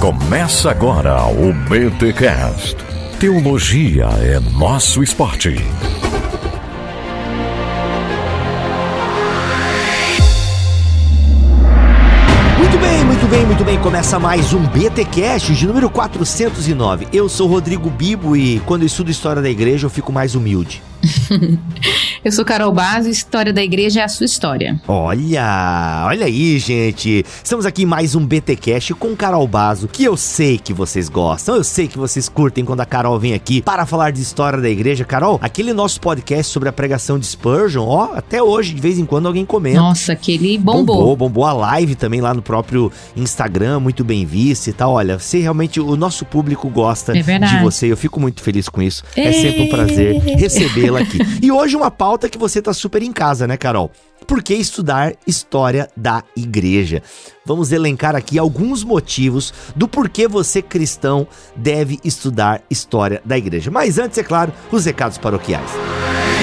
Começa agora o BTCast. Teologia é nosso esporte. Muito bem, muito bem, muito bem. Começa mais um BTcast de número 409. Eu sou Rodrigo Bibo e quando eu estudo história da igreja eu fico mais humilde. Eu sou Carol Basso História da Igreja é a sua história. Olha, olha aí, gente. Estamos aqui em mais um BTcast com Carol Basso, que eu sei que vocês gostam, eu sei que vocês curtem quando a Carol vem aqui para falar de história da igreja. Carol, aquele nosso podcast sobre a pregação de Spurgeon, ó, até hoje de vez em quando alguém comenta. Nossa, aquele bombou. Bombou, bombou a live também lá no próprio Instagram, muito bem vista e tal. Olha, você realmente, o nosso público gosta É de você, eu fico muito feliz com isso. É sempre um prazer recebê-la aqui. E hoje uma pauta que você tá super em casa, né, Carol? Por que estudar história da igreja? Vamos elencar aqui alguns motivos do porquê você cristão deve estudar história da igreja. Mas antes, é claro, os recados paroquiais. E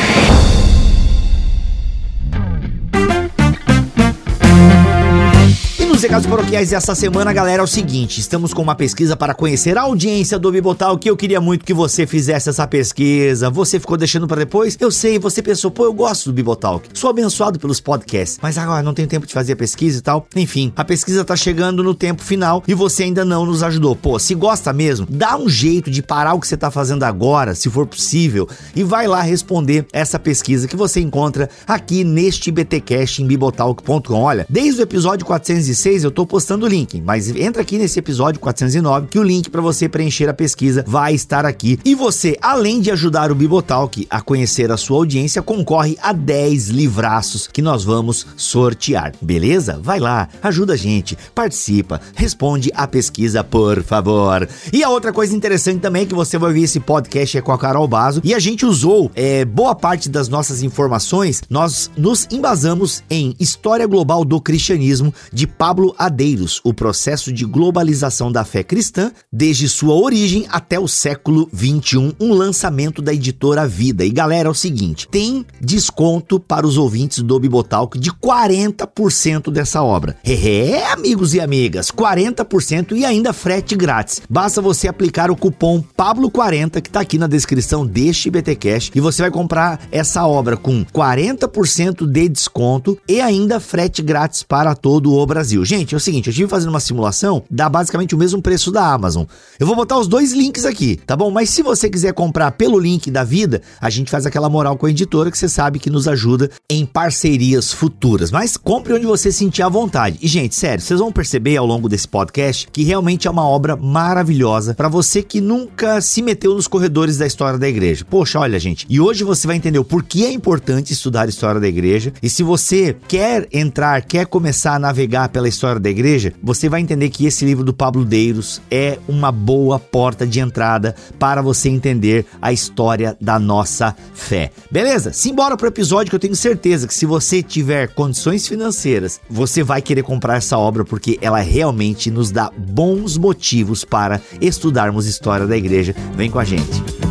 nos recados paroquiais dessa semana, galera, é o seguinte: estamos com uma pesquisa para conhecer a audiência do Bibotal, que eu queria muito que você fizesse essa pesquisa. Você ficou deixando para depois? Eu sei, você pensou, pô, eu gosto do Bibotalk. Sou abençoado pelos podcasts, mas agora não tenho tempo de fazer a pesquisa e tal. Enfim, a pesquisa tá chegando no tempo final e você ainda não nos ajudou. Pô, se gosta mesmo, dá um jeito de parar o que você tá fazendo agora, se for possível, e vai lá responder essa pesquisa que você encontra aqui neste BTcast em bibotalk.com. Olha, desde o episódio 406 eu tô postando o link, mas entra aqui nesse episódio 409 que o link para você preencher a pesquisa vai estar aqui. E você, além de ajudar o Bibotalk a conhecer a sua audiência, concorre a 10 livraços que nós vamos sortear. Beleza? Vai lá, ajuda a gente, participa, responde a pesquisa, por favor. E a outra coisa interessante também é que você vai ouvir esse podcast é com a Carol Bazo e a gente usou é, boa parte das nossas informações, nós nos embasamos em História Global do Cristianismo de Pablo Adeiros, o processo de globalização da fé cristã desde sua origem até o século 21, um lançamento da editora Vida. E galera, é o seguinte, tem desconto para os ouvintes do Bibotalk de 40% dessa obra. É, amigos e amigas, 40% e ainda frete grátis. Basta você aplicar o cupom Pablo40 que tá aqui na descrição deste BTcast e você vai comprar essa obra com 40% de desconto e ainda frete grátis para todo o Brasil. Gente, é o seguinte, eu estive fazendo uma simulação, dá basicamente o mesmo preço da Amazon. Eu vou botar os dois links aqui, tá bom? Mas se você quiser comprar pelo link da vida, a gente faz aquela moral com a editora que você sabe que nos ajuda em parcerias futuras. Mas compre onde você sentir à vontade. E gente, sério, vocês vão perceber ao longo desse podcast que realmente é uma obra maravilhosa para você que nunca se meteu nos corredores da história da igreja. Poxa, olha, gente, e hoje você vai entender o porquê é importante estudar a história da igreja. E se você quer entrar, quer começar a navegar pela história da igreja, você vai entender que esse livro do Pablo Deiros é uma boa porta de entrada para você entender a história da nossa fé. Beleza? Simbora pro episódio que eu tenho certeza que se você tiver condições financeiras, você vai querer comprar essa obra porque ela realmente nos dá bons motivos para estudarmos história da igreja. Vem com a gente.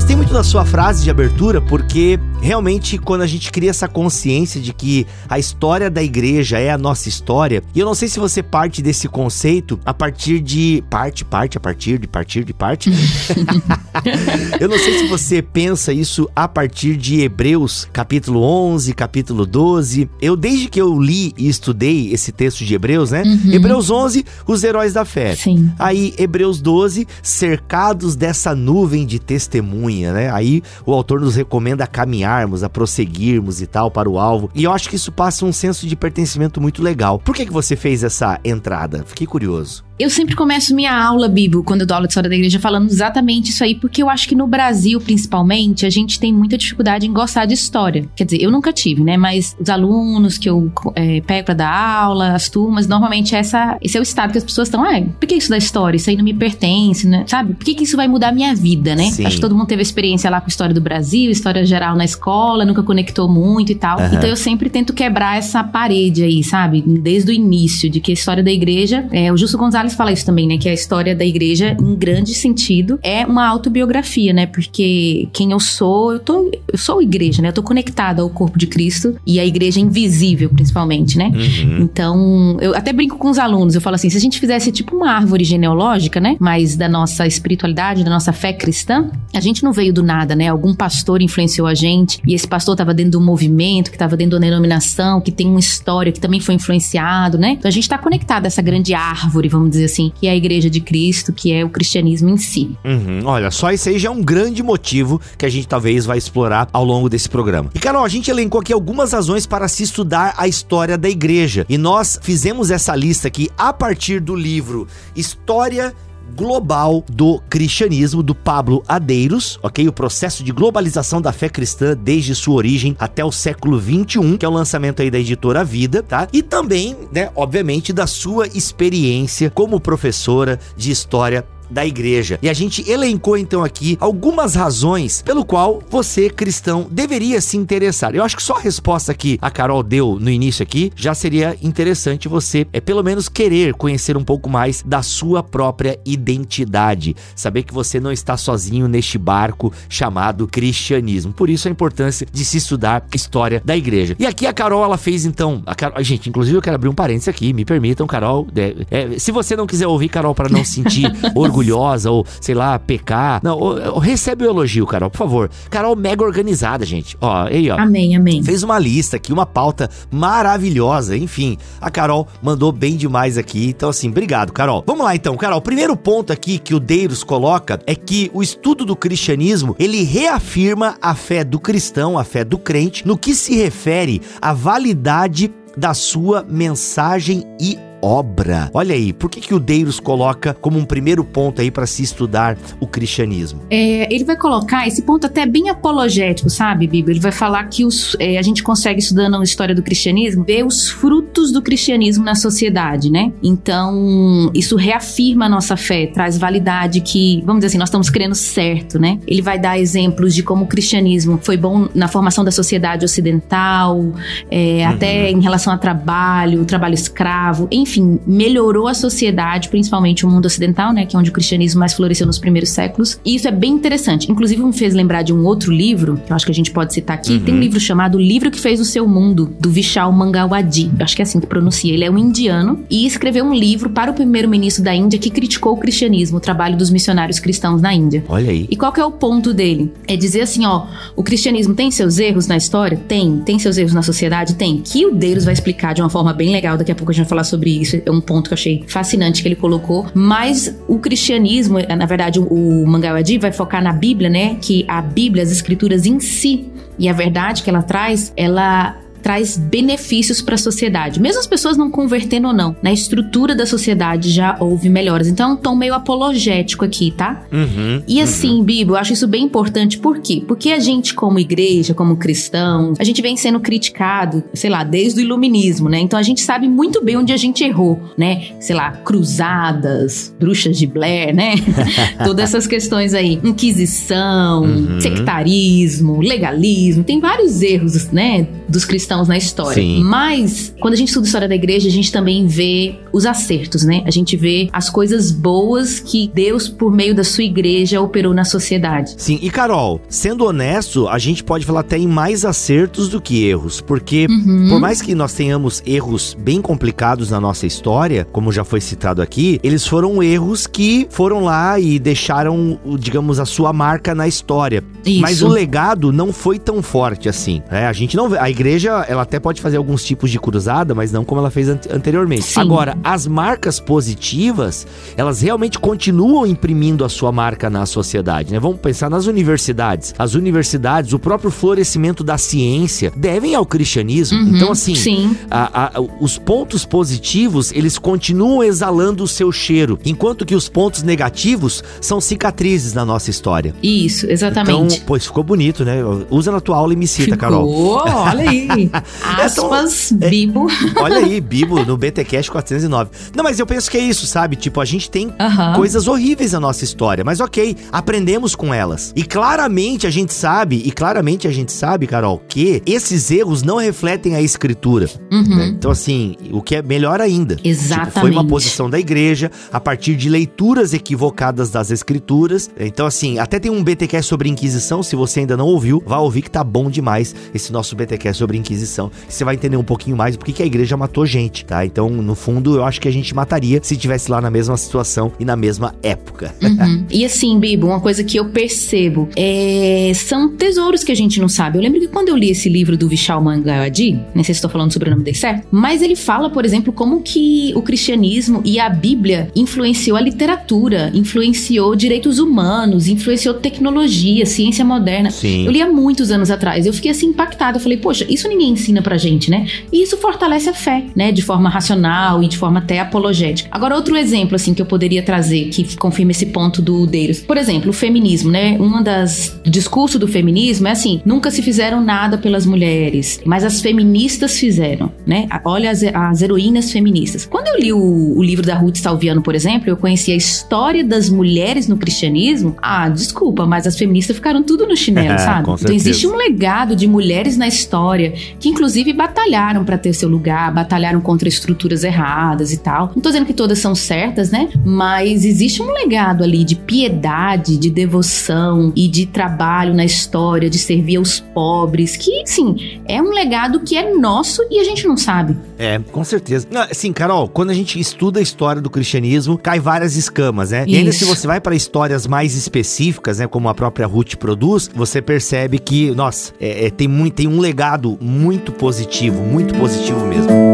Gostei muito da sua frase de abertura porque realmente quando a gente cria essa consciência de que a história da igreja é a nossa história, e eu não sei se você parte desse conceito a partir de parte, parte, a partir de partir de parte. eu não sei se você pensa isso a partir de Hebreus, capítulo 11, capítulo 12. Eu desde que eu li e estudei esse texto de Hebreus, né? Hebreus 11, os heróis da fé. Sim. Aí, Hebreus 12, cercados dessa nuvem de testemunha, né? Aí o autor nos recomenda a caminharmos, a prosseguirmos e tal para o alvo. E eu acho que isso passa um senso de pertencimento muito legal. Por que, que você fez essa entrada? Fiquei curioso. Eu sempre começo minha aula, Bibo, quando eu dou aula de história da igreja, falando exatamente isso aí, porque eu acho que no Brasil, principalmente, a gente tem muita dificuldade em gostar de história. Quer dizer, eu nunca tive, né? Mas os alunos que eu é, pego pra dar aula, as turmas, normalmente essa, esse é o estado que as pessoas estão, ah, por que isso da história? Isso aí não me pertence, né? Sabe? Por que, que isso vai mudar a minha vida, né? Sim. Acho que todo mundo teve experiência lá com história do Brasil, história geral na escola, nunca conectou muito e tal. Aham. Então eu sempre tento quebrar essa parede aí, sabe? Desde o início, de que a história da igreja, é, o Justo Gonzalez Wallace fala isso também, né? Que a história da igreja, em grande sentido, é uma autobiografia, né? Porque quem eu sou, eu, tô, eu sou igreja, né? Eu tô conectada ao corpo de Cristo e a igreja invisível, principalmente, né? Uhum. Então, eu até brinco com os alunos, eu falo assim: se a gente fizesse tipo uma árvore genealógica, né? Mas da nossa espiritualidade, da nossa fé cristã, a gente não veio do nada, né? Algum pastor influenciou a gente e esse pastor estava dentro do movimento, que estava dentro da denominação, que tem uma história, que também foi influenciado, né? Então a gente está conectado a essa grande árvore, vamos dizer assim, que é a igreja de Cristo, que é o cristianismo em si. Uhum. Olha, só esse aí já é um grande motivo que a gente talvez vai explorar ao longo desse programa. E Carol, a gente elencou aqui algumas razões para se estudar a história da igreja. E nós fizemos essa lista aqui a partir do livro História global do cristianismo do Pablo Adeiros, ok? O processo de globalização da fé cristã desde sua origem até o século 21, que é o lançamento aí da editora Vida, tá? E também, né, obviamente, da sua experiência como professora de história da igreja. E a gente elencou então aqui algumas razões pelo qual você, cristão, deveria se interessar. Eu acho que só a resposta que a Carol deu no início aqui já seria interessante você, é pelo menos querer conhecer um pouco mais da sua própria identidade, saber que você não está sozinho neste barco chamado cristianismo. Por isso a importância de se estudar história da igreja. E aqui a Carol ela fez então, a Carol, gente, inclusive eu quero abrir um parênteses aqui, me permitam, Carol, é, é, se você não quiser ouvir Carol para não sentir orgulho orgulhosa ou, sei lá, pecar. Não, ou, ou, recebe o elogio, Carol, por favor. Carol mega organizada, gente. Ó, aí, ó. Amém, amém. Fez uma lista aqui, uma pauta maravilhosa. Enfim, a Carol mandou bem demais aqui. Então, assim, obrigado, Carol. Vamos lá, então, Carol. O primeiro ponto aqui que o Deiros coloca é que o estudo do cristianismo, ele reafirma a fé do cristão, a fé do crente, no que se refere à validade da sua mensagem e obra. Olha aí, por que, que o Deiros coloca como um primeiro ponto aí para se estudar o cristianismo? É, ele vai colocar esse ponto até bem apologético, sabe, Bíblia? Ele vai falar que os, é, a gente consegue, estudando a história do cristianismo, ver os frutos do cristianismo na sociedade, né? Então, isso reafirma a nossa fé, traz validade que, vamos dizer assim, nós estamos crendo certo, né? Ele vai dar exemplos de como o cristianismo foi bom na formação da sociedade ocidental, é, uhum. até em relação a trabalho, trabalho escravo, enfim enfim, melhorou a sociedade, principalmente o mundo ocidental, né, que é onde o cristianismo mais floresceu nos primeiros séculos. E isso é bem interessante. Inclusive, me fez lembrar de um outro livro, que eu acho que a gente pode citar aqui. Uhum. Tem um livro chamado O Livro que Fez o Seu Mundo, do Vishal Mangawadi. Eu acho que é assim que pronuncia. Ele é um indiano e escreveu um livro para o primeiro-ministro da Índia que criticou o cristianismo, o trabalho dos missionários cristãos na Índia. Olha aí. E qual que é o ponto dele? É dizer assim, ó, o cristianismo tem seus erros na história? Tem. Tem seus erros na sociedade? Tem. Que o Deiros vai explicar de uma forma bem legal. Daqui a pouco a gente vai falar sobre isso é um ponto que eu achei fascinante que ele colocou. Mas o cristianismo, na verdade, o Mangawadi vai focar na Bíblia, né? Que a Bíblia, as escrituras em si, e a verdade que ela traz, ela traz benefícios para a sociedade. Mesmo as pessoas não convertendo ou não, na estrutura da sociedade já houve melhoras. Então é um tom meio apologético aqui, tá? Uhum, e assim, uhum. Bibo, eu acho isso bem importante. Por quê? Porque a gente, como igreja, como cristão, a gente vem sendo criticado, sei lá, desde o iluminismo, né? Então a gente sabe muito bem onde a gente errou, né? Sei lá, cruzadas, bruxas de Blair, né? Todas essas questões aí. Inquisição, uhum. sectarismo, legalismo. Tem vários erros, né? Dos cristãos cristãos na história. Sim. Mas, quando a gente estuda a história da igreja, a gente também vê os acertos, né? A gente vê as coisas boas que Deus, por meio da sua igreja, operou na sociedade. Sim, e Carol, sendo honesto, a gente pode falar até em mais acertos do que erros, porque uhum. por mais que nós tenhamos erros bem complicados na nossa história, como já foi citado aqui, eles foram erros que foram lá e deixaram, digamos, a sua marca na história. Isso. Mas o legado não foi tão forte assim. Né? A gente não vê. A igreja ela até pode fazer alguns tipos de cruzada, mas não como ela fez anteriormente. Sim. Agora, as marcas positivas, elas realmente continuam imprimindo a sua marca na sociedade, né? Vamos pensar nas universidades. As universidades, o próprio florescimento da ciência devem ao cristianismo. Uhum, então, assim, a, a, os pontos positivos, eles continuam exalando o seu cheiro, enquanto que os pontos negativos são cicatrizes na nossa história. Isso, exatamente. Então, pois ficou bonito, né? Usa na tua aula e me cita, ficou, Carol. Olha aí. Aspas, é, Bibo. Olha aí, Bibo no BTcast 409. Não, mas eu penso que é isso, sabe? Tipo, a gente tem coisas horríveis na nossa história, mas ok, aprendemos com elas. E claramente a gente sabe, e claramente a gente sabe, Carol, que esses erros não refletem a escritura. Uhum. Né? Então, assim, o que é melhor ainda. Exatamente. Tipo, foi uma posição da igreja a partir de leituras equivocadas das escrituras. Então, assim, até tem um BTcast sobre Inquisição, se você ainda não ouviu, vá ouvir que tá bom demais esse nosso BTcast sobre Inquisição. Você vai entender um pouquinho mais porque que a igreja matou gente, tá? Então, no fundo, eu acho que a gente mataria se tivesse lá na mesma situação e na mesma época. Uhum. e assim, Bibo, uma coisa que eu percebo é... são tesouros que a gente não sabe. Eu lembro que quando eu li esse livro do Vishal Mangayadi, não sei se estou falando sobre o nome dele certo, mas ele fala, por exemplo, como que o cristianismo e a Bíblia influenciou a literatura, influenciou direitos humanos, influenciou tecnologia, ciência moderna. Sim. Eu li há muitos anos atrás. Eu fiquei assim impactada. Eu falei, poxa, isso ninguém ensina pra gente, né? E isso fortalece a fé, né? De forma racional e de forma até apologética. Agora, outro exemplo, assim, que eu poderia trazer que confirma esse ponto do Deiros. Por exemplo, o feminismo, né? Um das discurso do feminismo é assim: nunca se fizeram nada pelas mulheres, mas as feministas fizeram, né? Olha as, as heroínas feministas. Quando eu li o, o livro da Ruth Salviano, por exemplo, eu conheci a história das mulheres no cristianismo. Ah, desculpa, mas as feministas ficaram tudo no chinelo, sabe? Então existe um legado de mulheres na história que, inclusive, batalharam para ter seu lugar, batalharam contra estruturas erradas e tal. Não tô dizendo que todas são certas, né? Mas existe um legado ali de piedade, de devoção e de trabalho na história, de servir aos pobres, que, sim, é um legado que é nosso e a gente não sabe. É, com certeza. Sim, Carol, quando a gente estuda a história do cristianismo, cai várias escamas, né? Isso. E ainda se você vai para histórias mais específicas, né, como a própria Ruth produz, você percebe que, nossa, é, é, tem, muito, tem um legado muito positivo, muito positivo mesmo.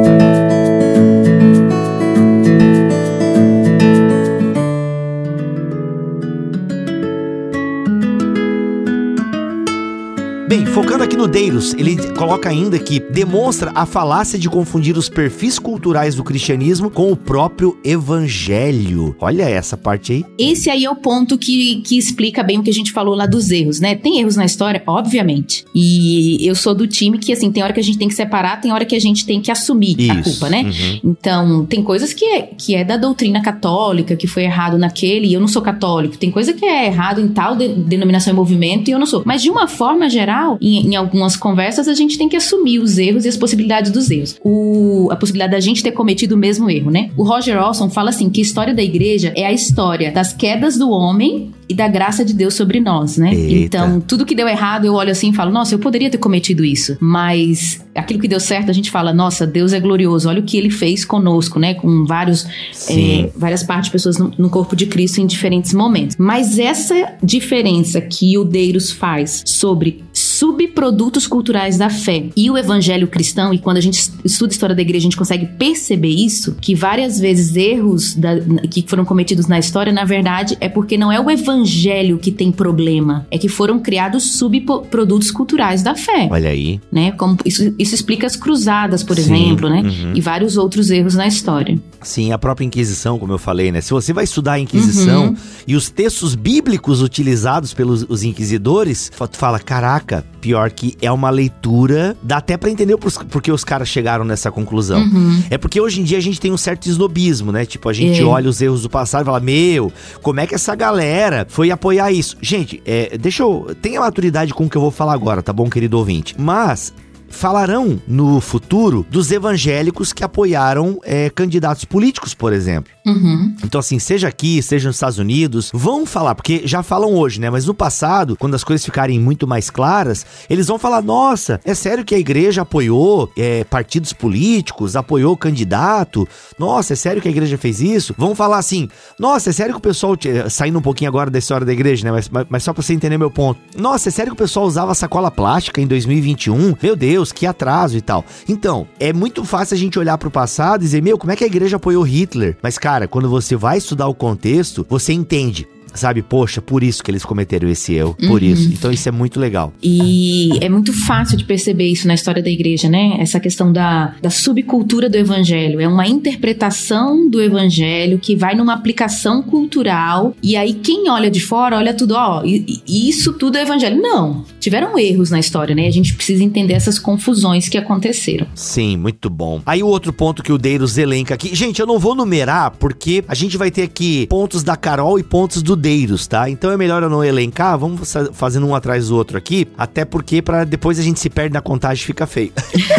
Bem, focando aqui no Deiros, ele coloca ainda que demonstra a falácia de confundir os perfis culturais do cristianismo com o próprio evangelho. Olha essa parte aí. Esse aí é o ponto que, que explica bem o que a gente falou lá dos erros, né? Tem erros na história, obviamente. E eu sou do time que, assim, tem hora que a gente tem que separar, tem hora que a gente tem que assumir Isso. a culpa, né? Uhum. Então, tem coisas que é, que é da doutrina católica, que foi errado naquele, e eu não sou católico. Tem coisa que é errado em tal de, denominação e movimento, e eu não sou. Mas, de uma forma geral, geral, em, em, algumas conversas, a gente tem que assumir os erros e as possibilidades dos erros. O, a possibilidade da gente ter cometido o mesmo erro, né? O Roger Olson fala assim que a história da igreja é a história das quedas do homem e da graça de Deus sobre nós, né? Eita. Então, tudo que deu errado, eu olho assim e falo, nossa, eu poderia ter cometido isso. Mas aquilo que deu certo, a gente fala, nossa, Deus é glorioso, olha o que ele fez conosco, né? Com vários, é, várias partes de pessoas no, no, corpo de Cristo em diferentes momentos. Mas essa diferença que o Deiros faz sobre subprodutos culturais da fé e o evangelho cristão, e quando a gente estuda a história da igreja, a gente consegue perceber isso, que várias vezes erros da, que foram cometidos na história, na verdade, é porque não é o evangelho que tem problema, é que foram criados subprodutos culturais da fé. Olha aí. Né? Como isso, isso explica as cruzadas, por Sim, exemplo, né? Uhum. E vários outros erros na história. Sim, a própria Inquisição, como eu falei, né? Se você vai estudar a Inquisição uhum. e os textos bíblicos utilizados pelos os inquisidores, tu fala, caraca, pior que é uma leitura, dá até para entender por, que os caras chegaram nessa conclusão. Uhum. É porque hoje em dia a gente tem um certo esnobismo, né? Tipo, a gente é. olha os erros do passado e fala, meu, como é que essa galera foi apoiar isso? Gente, é, deixa eu... Tenha maturidade com o que eu vou falar agora, tá bom, querido ouvinte? Mas falarão no futuro dos evangélicos que apoiaram é, candidatos políticos, por exemplo. Uhum. Então, assim, seja aqui, seja nos Estados Unidos, vão falar, porque já falam hoje, né? Mas no passado, quando as coisas ficarem muito mais claras, eles vão falar: nossa, é sério que a igreja apoiou é, partidos políticos, apoiou o candidato? Nossa, é sério que a igreja fez isso? Vão falar assim: nossa, é sério que o pessoal, saindo um pouquinho agora da história da igreja, né? Mas, mas só pra você entender meu ponto. Nossa, é sério que o pessoal usava sacola plástica em 2021? Meu Deus Deus, que atraso e tal. Então, é muito fácil a gente olhar pro passado e dizer, meu, como é que a igreja apoiou Hitler? Mas, cara, quando você vai estudar o contexto, você entende sabe, poxa, por isso que eles cometeram esse erro, por Uhum. isso. Então isso é muito legal. E é muito fácil de perceber isso na história da igreja, né? Essa questão da, da subcultura do evangelho. É uma interpretação do evangelho que vai numa aplicação cultural. E aí, quem olha de fora, olha tudo, ó, isso tudo é evangelho. Não. Tiveram erros na história, né? A gente precisa entender essas confusões que aconteceram. Sim, muito bom. Aí o outro ponto que o Deiros elenca aqui. Gente, eu não vou numerar porque a gente vai ter aqui pontos da Carol e pontos do Tá? Então é melhor eu não elencar, vamos fa- fazendo um atrás do outro aqui, até porque para depois a gente se perde na contagem e fica feio.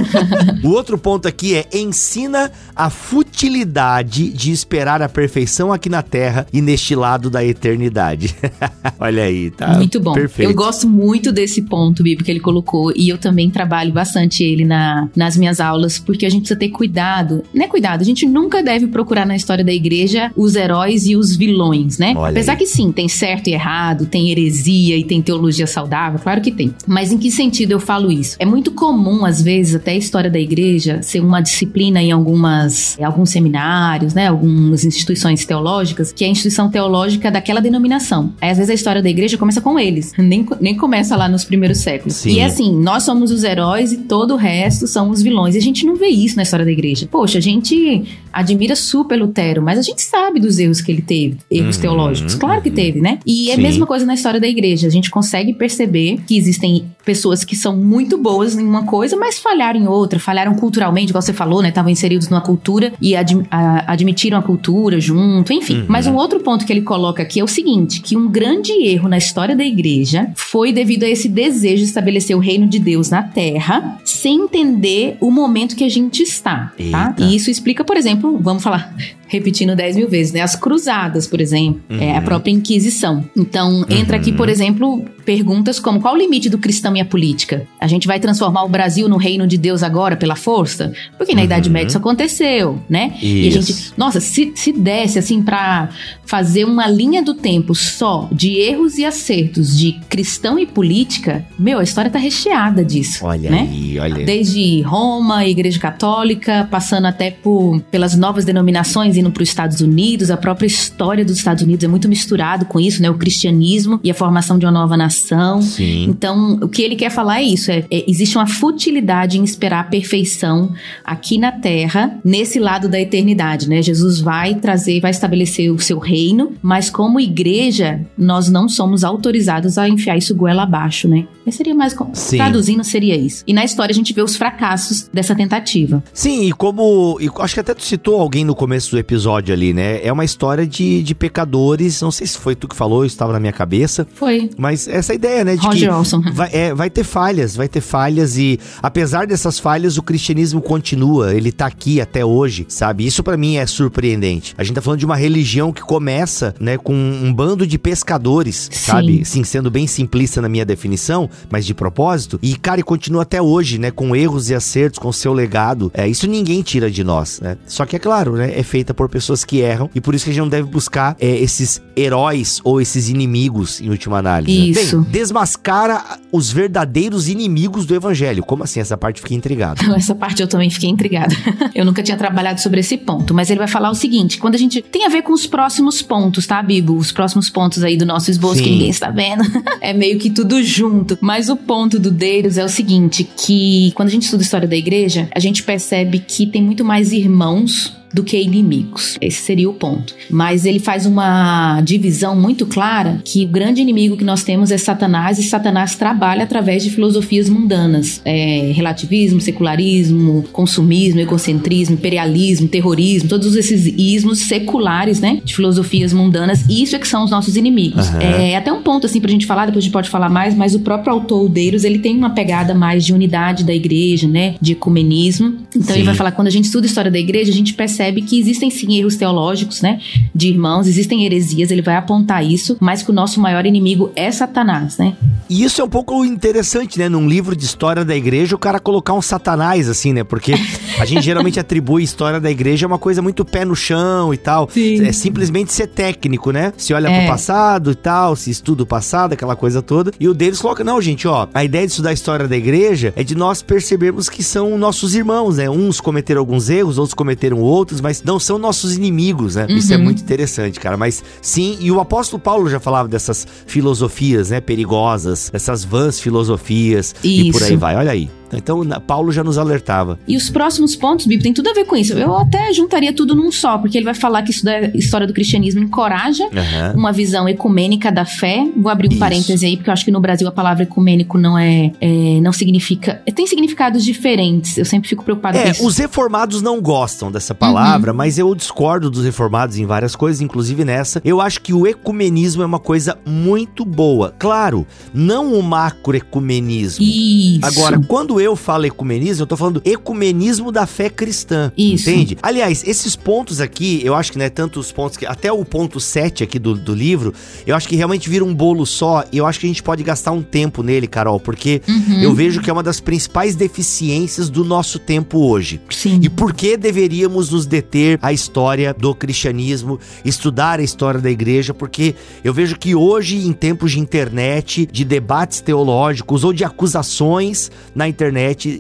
o outro ponto aqui é ensina a futilidade de esperar a perfeição aqui na Terra e neste lado da eternidade. Olha aí, tá? Muito bom. Perfeito. Eu gosto muito desse ponto, Bibi, que ele colocou. E eu também trabalho bastante ele na, nas minhas aulas, porque a gente precisa ter cuidado. Não é cuidado, a gente nunca deve procurar na história da igreja os heróis e os vilões, né? Olha Apesar aí. que sim, tem certo e errado, tem heresia e tem teologia saudável, claro que tem. Mas em que sentido eu falo isso? É muito comum, às vezes, até a história da igreja ser uma disciplina em algumas, em alguns seminários, né? Algumas instituições teológicas, que é a instituição teológica daquela denominação. Aí, às vezes, a história da igreja começa com eles, nem, nem começa lá nos primeiros séculos. Sim. E é assim, nós somos os heróis e todo o resto são os vilões. E a gente não vê isso na história da igreja. Poxa, a gente admira super Lutero, mas a gente sabe dos erros que ele teve, erros Uhum, teológicos. Claro que uhum. teve, né? E é a mesma coisa na história da igreja. A gente consegue perceber que existem pessoas que são muito boas em uma coisa, mas falharam em outra, falharam culturalmente, igual você falou, né? Estavam inseridos numa cultura e admi- a- admitiram a cultura junto, enfim. Uhum. Mas um outro ponto que ele coloca aqui é o seguinte: que um grande erro na história da igreja foi devido a esse desejo de estabelecer o reino de Deus na terra, sem entender o momento que a gente está, tá? E isso explica, por exemplo, vamos falar repetindo 10 mil vezes, né? As cruzadas, por exemplo, é a própria Inquisição. Então, entra aqui, por exemplo, perguntas como qual o limite do cristão e a política? A gente vai transformar o Brasil no reino de Deus agora pela força? Porque na Idade Média isso aconteceu, né? E a Isso. gente, nossa, se, se desse assim pra fazer uma linha do tempo só de erros e acertos de cristão e política, meu, a história tá recheada disso, Olha né? aí, olha. Desde Roma, Igreja Católica, passando até por, pelas novas denominações indo para os Estados Unidos, a própria história dos Estados Unidos é muito misturado com isso, né? O cristianismo e a formação de uma nova nação. Sim. Então, o que ele quer falar é isso: é, é- existe uma futilidade em esperar a perfeição aqui na Terra, nesse lado da eternidade, né? Jesus vai trazer, vai estabelecer o seu reino, mas como igreja, nós não somos autorizados a enfiar isso goela abaixo, né? Esse seria mais. Traduzindo, seria isso. E na história a gente vê os fracassos dessa tentativa. Sim, e como. e acho que até tu citou alguém no começo do episódio ali, né? É uma história de, de pecadores. Não sei se foi tu que falou, isso estava na minha cabeça. Foi. Mas essa ideia, né? De Roger que Olson. vai, é, vai ter falhas, vai ter falhas. E apesar dessas falhas, o cristianismo continua. Ele tá aqui até hoje, sabe? Isso pra mim é surpreendente. A gente tá falando de uma religião que começa, né, com um bando de pescadores, Sim. sabe? Sim, sendo bem simplista na minha definição, mas de propósito. E, cara, e continua até hoje, né? Com erros e acertos, com seu legado. É, isso ninguém tira de nós, né? Só que é claro, né? É feita por pessoas que erram. E por isso que a gente não deve buscar é, esses heróis ou esses inimigos, em última análise. né? Isso. Bem, desmascara os verdadeiros inimigos do evangelho. Como assim? Essa parte fica intrigado. Essa parte eu também fiquei intrigada. eu nunca tinha trabalhado sobre esse ponto, mas ele vai falar o seguinte: quando a gente tem a ver com os próximos pontos, tá, Bibo? Os próximos pontos aí do nosso esboço Sim. que ninguém está vendo. é meio que tudo junto. Mas o ponto do Deiros é o seguinte: que quando a gente estuda a história da igreja, a gente percebe que tem muito mais irmãos do que inimigos. Esse seria o ponto. Mas ele faz uma divisão muito clara que o grande inimigo que nós temos é Satanás e Satanás trabalha através de filosofias mundanas, é, relativismo, secularismo, consumismo, egocentrismo, imperialismo, terrorismo, todos esses ismos seculares, né, de filosofias mundanas. E isso é que são os nossos inimigos. Aham. É até um ponto assim pra gente falar, depois a gente pode falar mais, mas o próprio autor Deiros, ele tem uma pegada mais de unidade da igreja, né, de ecumenismo. Então Sim. ele vai falar quando a gente estuda a história da igreja, a gente percebe que existem sim erros teológicos, né, de irmãos, existem heresias, ele vai apontar isso, mas que o nosso maior inimigo é Satanás, né? E isso é um pouco interessante, né? Num livro de história da igreja, o cara colocar um satanás, assim, né? Porque A gente geralmente atribui história da igreja a uma coisa muito pé no chão e tal. Sim. É simplesmente ser técnico, né? Se olha É. pro passado e tal, se estuda o passado, aquela coisa toda. E o deles coloca, não, gente, ó, a ideia de estudar a história da igreja é de nós percebermos que são nossos irmãos, né? Uns cometeram alguns erros, outros cometeram outros, mas não são nossos inimigos, né? Isso é Uhum. muito interessante, cara. Mas sim, e o apóstolo Paulo já falava dessas filosofias, né? Perigosas, essas vãs filosofias e por aí Isso. vai. Olha aí. Então, Paulo já nos alertava. E os próximos pontos, Bíblia, tem tudo a ver com isso. Eu até juntaria tudo num só, porque ele vai falar que estudar a história do cristianismo encoraja Aham. uma visão ecumênica da fé. Vou abrir um Isso. parêntese aí, porque eu acho que no Brasil a palavra ecumênico não é, é, não significa, tem significados diferentes. Eu sempre fico preocupada com É, isso. os reformados não gostam dessa palavra, mas eu discordo dos reformados em várias coisas, inclusive nessa. Eu acho que o ecumenismo é uma coisa muito boa. Claro, não o macroecumenismo. Isso. Agora, quando eu falo ecumenismo, eu tô falando ecumenismo da fé cristã. Isso. Entende? Aliás, esses pontos aqui, eu acho que não é tanto os pontos que. Até o ponto 7 aqui do, do livro, eu acho que realmente vira um bolo só. E eu acho que a gente pode gastar um tempo nele, Carol, porque Uhum. eu vejo que é uma das principais deficiências do nosso tempo hoje. Sim. E por que deveríamos nos deter à história do cristianismo, estudar a história da igreja? Porque eu vejo que hoje, em tempos de internet, de debates teológicos ou de acusações na internet,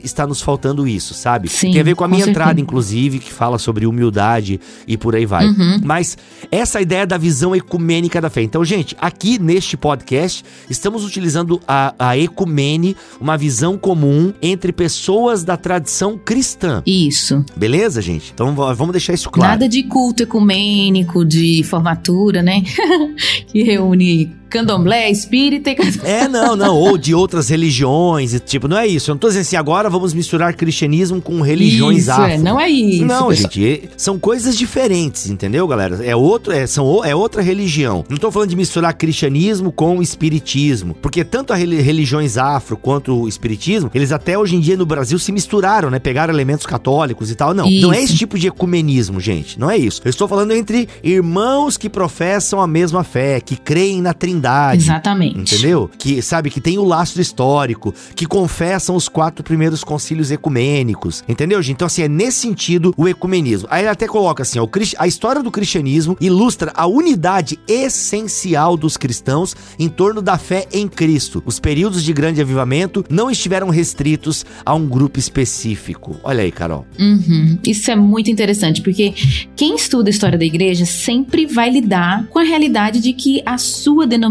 está nos faltando isso, sabe? Sim, Tem a ver com a com minha certeza. entrada, inclusive, que fala sobre humildade e por aí vai. Uhum. Mas essa ideia da visão ecumênica da fé. Então, gente, aqui neste podcast, estamos utilizando a, a ecumene, uma visão comum entre pessoas da tradição cristã. Isso. Beleza, gente? Então vamos deixar isso claro. Nada de culto ecumênico, de formatura, né? que reúne candomblé, espírita e... É, não, não. Ou de outras religiões. Tipo, não é isso. Eu não tô dizendo assim, agora vamos misturar cristianismo com religiões isso, afro. é, não é isso. Não, pessoal. gente, são coisas diferentes, entendeu, galera? É outro, é, são, é outra religião. Não tô falando de misturar cristianismo com espiritismo, porque tanto a reli- religiões afro quanto o espiritismo, eles até hoje em dia no Brasil se misturaram, né? Pegaram elementos católicos e tal. Não, não é Isso. esse tipo de ecumenismo, gente. Não é isso. Eu estou falando entre irmãos que professam a mesma fé, que creem na Trindade. Exatamente. Entendeu? Que sabe que tem o lastro histórico, que confessam os quatro primeiros concílios ecumênicos. Entendeu, gente? Então, assim, é nesse sentido o ecumenismo. Aí ele até coloca assim: ó, a história do cristianismo ilustra a unidade essencial dos cristãos em torno da fé em Cristo. Os períodos de grande avivamento não estiveram restritos a um grupo específico. Olha aí, Carol. Uhum. Isso é muito interessante, porque quem estuda a história da igreja sempre vai lidar com a realidade de que a sua denominação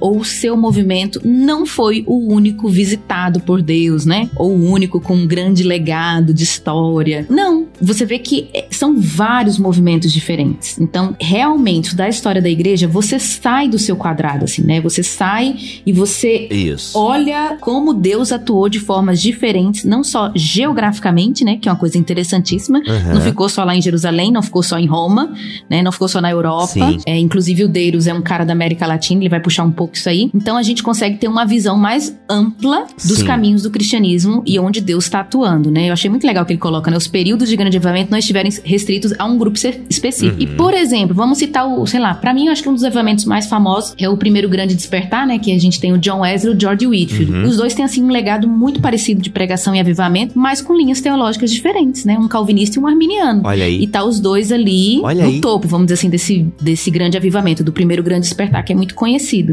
ou o seu movimento não foi o único visitado por Deus, né? Ou o único com um grande legado de história. Não. Você vê que eh, são vários movimentos diferentes. Então, realmente, da história da igreja, você sai do seu quadrado, assim, né? Você sai e você Isso. Olha como Deus atuou de formas diferentes, não só geograficamente, né, que é uma coisa interessantíssima. Aham. Não ficou só lá em Jerusalém, não ficou só em Roma, né, não ficou só na Europa. Sim. É, inclusive o Deiros é um cara da América Latina, ele vai puxar um pouco isso aí. Então a gente consegue ter uma visão mais ampla dos Sim. caminhos do cristianismo e onde Deus está atuando, né? Eu achei muito legal que ele coloca, né, os períodos de grande avivamento não estiverem restritos a um grupo específico. E Uhum. por exemplo, vamos citar o, sei lá, pra mim eu acho que um dos avivamentos mais famosos é o primeiro grande despertar, né, que a gente tem o John Wesley e o George Whitfield. Uhum. Os dois têm assim um legado muito parecido de pregação e avivamento, mas com linhas teológicas diferentes, né? Um calvinista e um arminiano. Olha aí. E tá os dois ali Olha no aí. topo, vamos dizer assim, desse, desse grande avivamento, do primeiro grande despertar, que é muito conhecido.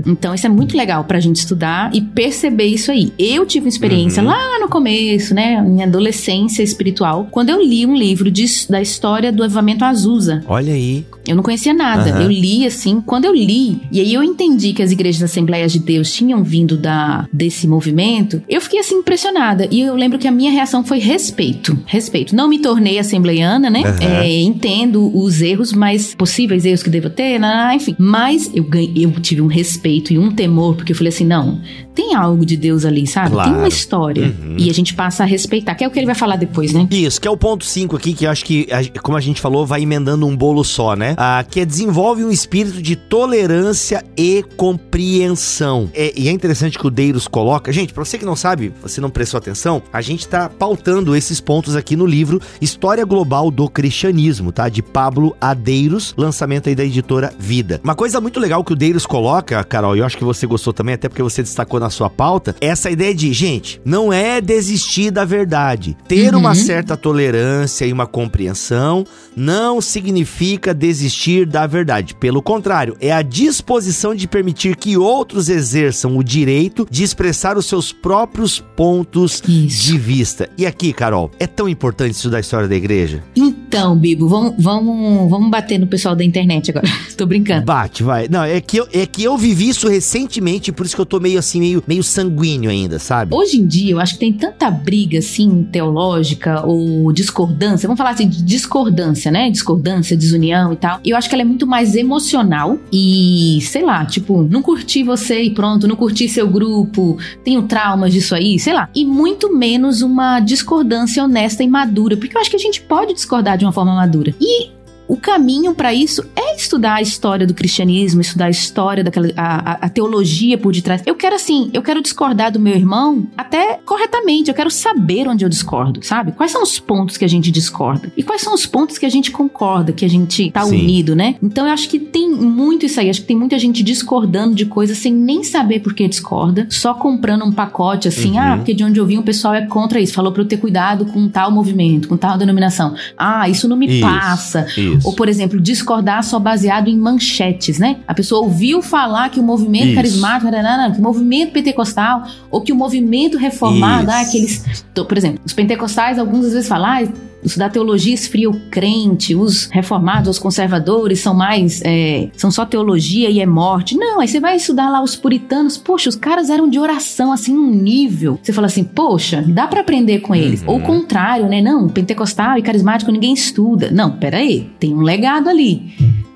Então, isso é muito legal pra gente estudar e perceber isso aí. Eu tive uma experiência Uhum. lá no começo, né? Minha adolescência espiritual, quando eu li um livro de- da história do avivamento Azusa. Olha aí. Eu não conhecia nada. Aham. Eu li assim, quando eu li, e aí eu entendi que as igrejas Assembleias de Deus tinham vindo da desse movimento, eu fiquei assim impressionada. E eu lembro que a minha reação foi respeito. Respeito. Não me tornei assembleiana, né? Aham. É, entendo os erros, mas possíveis erros que devo ter, né? enfim. Mas eu ganhei, eu tive um respeito e um temor, porque eu falei assim: não, tem algo de Deus ali, sabe? Claro. Tem uma história. Uhum. E a gente passa a respeitar, que é o que ele vai falar depois, né? Isso, que é o ponto 5 cinco aqui que eu acho que, como a gente falou, vai emendando um bolo só, né? Ah, que é desenvolve um espírito de tolerância e compreensão. É, e é interessante que o Deiros coloca. Gente, pra você que não sabe, você não prestou atenção, a gente tá pautando esses pontos aqui no livro História Global do Cristianismo, tá? De Pablo Adeiros, lançamento aí da editora Vida. Uma coisa muito legal que o Deiros coloca, Carol, e eu acho que você gostou também, até porque você destacou na sua pauta, essa ideia de, gente, não é desistir da verdade. Ter uhum. uma certa tolerância e uma compreensão não significa desistir da verdade. Pelo contrário, é a disposição de permitir que outros exerçam o direito de expressar os seus próprios pontos isso. de vista. E aqui, Carol, é tão importante isso da história da igreja? Então, Bibo, vamos, vamos, vamos bater no pessoal da internet agora. Tô brincando. Bate, vai. Não, é que, eu, é que eu vivi isso recentemente, por isso que eu tô meio assim, meio, meio sanguíneo ainda, sabe? Hoje em dia, eu acho que tem tanta briga, assim, teológica ou discordância, vamos falar assim, de discordância, né? Discordância, desunião e tal. Eu acho que ela é muito mais emocional e, sei lá, tipo, não curti você e pronto, não curti seu grupo, tenho traumas disso aí, sei lá. E muito menos uma discordância honesta e madura, porque eu acho que a gente pode discordar de uma forma madura. E o caminho para isso é estudar a história do cristianismo, estudar a história daquela a, a, teologia por detrás. Eu quero assim, eu quero discordar do meu irmão até corretamente, eu quero saber onde eu discordo, sabe? Quais são os pontos que a gente discorda e quais são os pontos que a gente concorda, que a gente tá Sim. unido, né? Então eu acho que tem muito isso aí, acho que tem muita gente discordando de coisas sem nem saber por que discorda, só comprando um pacote assim, uhum. ah, porque de onde eu vim o pessoal é contra isso, falou para eu ter cuidado com tal movimento, com tal denominação. Ah, isso não me isso, passa. Isso. Isso. Ou, por exemplo, discordar só baseado em manchetes, né? A pessoa ouviu falar que o movimento Isso. carismático, que o movimento pentecostal, ou que o movimento reformado, ah, aqueles. Por exemplo, os pentecostais, algumas vezes falam, ah, estudar teologia esfria o crente, os reformados, os conservadores são mais. É, são só teologia e é morte. Não, aí você vai estudar lá os puritanos, poxa, os caras eram de oração assim, num nível. Você fala assim, poxa, dá para aprender com eles. Uhum. Ou o contrário, né? Não, pentecostal e carismático ninguém estuda. Não, peraí, tem um legado ali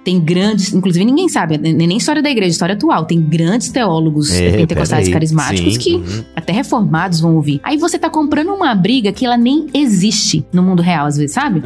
tem grandes, inclusive ninguém sabe, nem história da igreja, história atual, tem grandes teólogos é, pentecostais carismáticos sim, que uhum. até reformados vão ouvir. Aí você tá comprando uma briga que ela nem existe no mundo real, às vezes, sabe?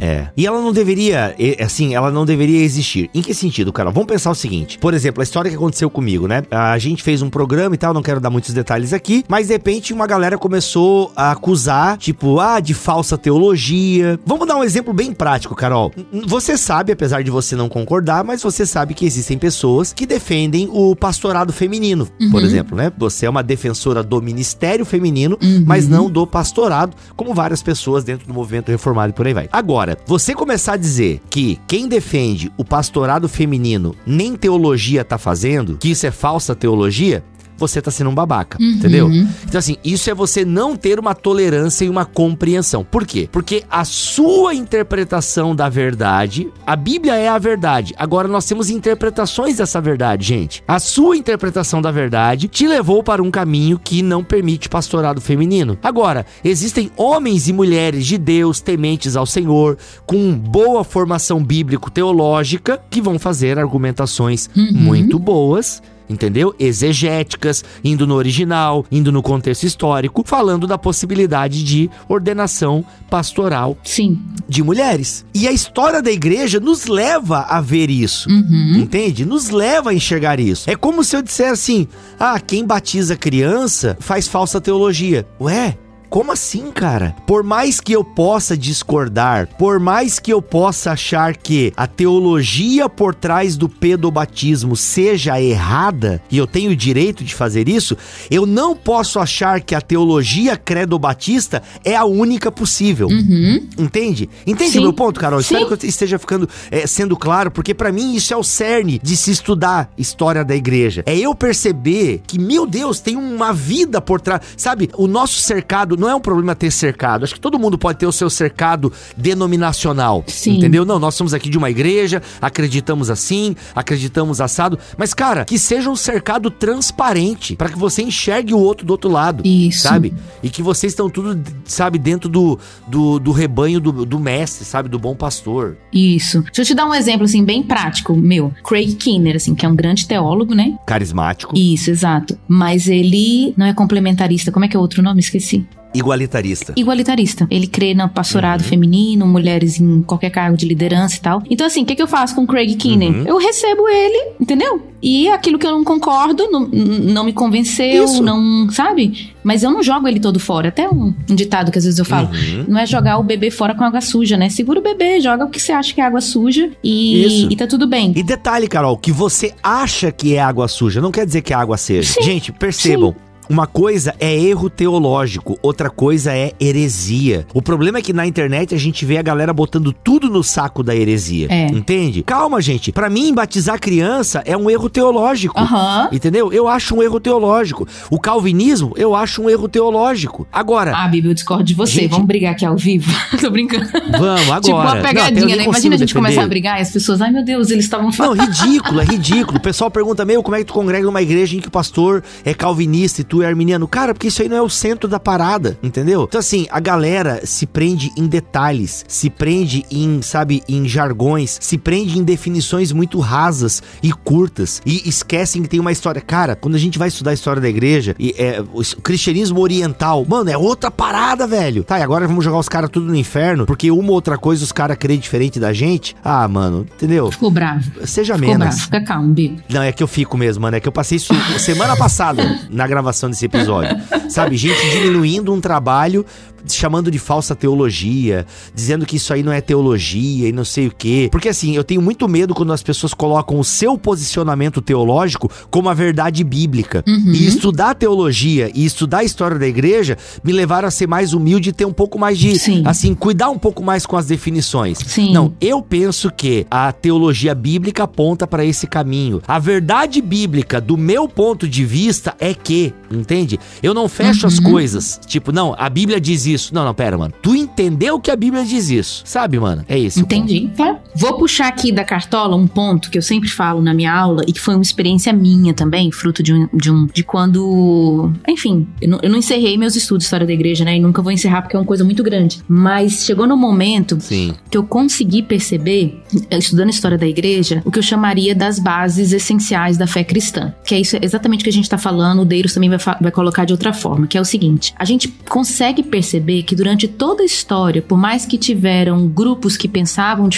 É, é. E ela não deveria, assim, ela não deveria existir. Em que sentido, cara? Vamos pensar o seguinte, por exemplo, a história que aconteceu comigo, né? A gente fez um programa e tal, não quero dar muitos detalhes aqui, mas de repente uma galera começou a acusar, tipo, ah, de falsa teologia. Vamos dar um exemplo bem prático, Carol. Você sabe, apesar de você não concordar, mas você sabe que existem pessoas que defendem o pastorado feminino, uhum. por exemplo, né? Você é uma defensora do ministério feminino, uhum. mas não do pastorado, como várias pessoas dentro do movimento reformado e por aí vai. Agora, você começar a dizer que quem defende o pastorado feminino nem teologia tá fazendo, que isso é falsa teologia, você tá sendo um babaca, uhum. entendeu? Então, assim, isso é você não ter uma tolerância e uma compreensão. Por quê? Porque a sua interpretação da verdade, a Bíblia é a verdade. Agora nós temos interpretações dessa verdade, gente. A sua interpretação da verdade te levou para um caminho que não permite pastorado feminino. Agora, existem homens e mulheres de Deus tementes ao Senhor, com boa formação bíblico-teológica, que vão fazer argumentações uhum. muito boas entendeu? Exegéticas, indo no original, indo no contexto histórico, falando da possibilidade de ordenação pastoral Sim. de mulheres. E a história da igreja nos leva a ver isso, uhum. entende? Nos leva a enxergar isso. É como se eu dissesse assim: ah, quem batiza criança faz falsa teologia. Ué, como assim, cara? Por mais que eu possa discordar, por mais que eu possa achar que a teologia por trás do pedobatismo seja errada, e eu tenho o direito de fazer isso, eu não posso achar que a teologia credo-batista é a única possível. Uhum. Entende? Entende o meu ponto, Carol? Sim. Espero que eu esteja ficando é, sendo claro, porque para mim isso é o cerne de se estudar história da igreja. É eu perceber que, meu Deus, tem uma vida por trás. Sabe, o nosso cercado não é um problema ter cercado. Acho que todo mundo pode ter o seu cercado denominacional. Sim. Entendeu? Não, nós somos aqui de uma igreja, acreditamos assim, acreditamos assado. Mas, cara, que seja um cercado transparente para que você enxergue o outro do outro lado. Isso. Sabe? E que vocês estão tudo, sabe, dentro do, do, do rebanho do, do mestre, sabe? Do bom pastor. Isso. Deixa eu te dar um exemplo, assim, bem prático, meu. Craig Kinner, assim, que é um grande teólogo, né? Carismático. Isso, exato. Mas ele não é complementarista. Como é que é o outro nome? Esqueci. Igualitarista. igualitarista. Ele crê no pastorado Uhum. feminino, mulheres em qualquer cargo de liderança e tal. Então, assim, o que, que eu faço com o Craig Keenan? Uhum. Eu recebo ele, entendeu? E aquilo que eu não concordo, não, não me convenceu, Isso. não, sabe? Mas eu não jogo ele todo fora. Até um, um ditado que às vezes eu falo. Uhum. Não é jogar o bebê fora com água suja, né? Segura o bebê, joga o que você acha que é água suja e, Isso. e tá tudo bem. E detalhe, Carol, que você acha que é água suja, não quer dizer que a água seja. Sim. Gente, percebam. Uma coisa é erro teológico, outra coisa é heresia. O problema é que na internet a gente vê a galera botando tudo no saco da heresia. É. Entende? Calma, gente. Pra mim, batizar criança é um erro teológico. Aham. Entendeu? Eu acho um erro teológico. O calvinismo, eu acho um erro teológico. Agora, Ah, Bíblia, eu discordo de você. Gente- Vamos brigar aqui ao vivo. Tô brincando. vamos agora. tipo uma Não, pegadinha, nem né? Imagina a gente defender. começar a brigar e as pessoas, ai meu Deus, eles estavam Não, falando. ridículo, é ridículo. O pessoal pergunta, meu, como é que tu congrega numa igreja em que o pastor é calvinista e tu é arminiano? Cara, porque isso aí não é o centro da parada, entendeu? Então, assim, a galera se prende em detalhes, se prende em, sabe, em jargões, se prende em definições muito rasas e curtas e esquecem que tem uma história. Cara, quando a gente vai estudar a história da igreja, e é, o cristianismo oriental, mano, é outra parada, velho. Tá, e agora vamos jogar os caras tudo no inferno, porque uma ou outra coisa os caras creem diferente da gente? Ah, mano, entendeu? Ficou bravo. Seja Ficou menos. bravo. Fica calmo, Bi. Não, é que eu fico mesmo, mano. É que eu passei isso semana passada na gravação desse episódio. Sabe, gente diminuindo um trabalho, chamando de falsa teologia, dizendo que isso aí não é teologia e não sei o quê. Porque assim, eu tenho muito medo quando as pessoas colocam o seu posicionamento teológico como a verdade bíblica. Uhum. E estudar teologia e estudar a história da igreja me levaram a ser mais humilde e ter um pouco mais de, Sim. assim, cuidar um pouco mais com as definições. Sim. Não, eu penso que a teologia bíblica aponta para esse caminho. A verdade bíblica, do meu ponto de vista, é que, entende? Eu não fecho as Uhum. coisas. Tipo, não, a Bíblia diz isso. Não, não, pera, mano. Tu entendeu que a Bíblia diz isso. Sabe, mano? É isso. Entendi. Claro. Vou puxar aqui da cartola um ponto que eu sempre falo na minha aula e que foi uma experiência minha também, fruto de um. De, um, de quando. Enfim, eu não, eu não encerrei meus estudos de história da igreja, né? E nunca vou encerrar porque é uma coisa muito grande. Mas chegou no momento Sim. que eu consegui perceber, eh, estudando a história da igreja, o que eu chamaria das bases essenciais da fé cristã. Que é isso exatamente o que a gente está falando, o Deiros também vai, vai colocar de outra forma, que é o seguinte: a gente consegue perceber que durante toda a história, por mais que tiveram grupos que pensavam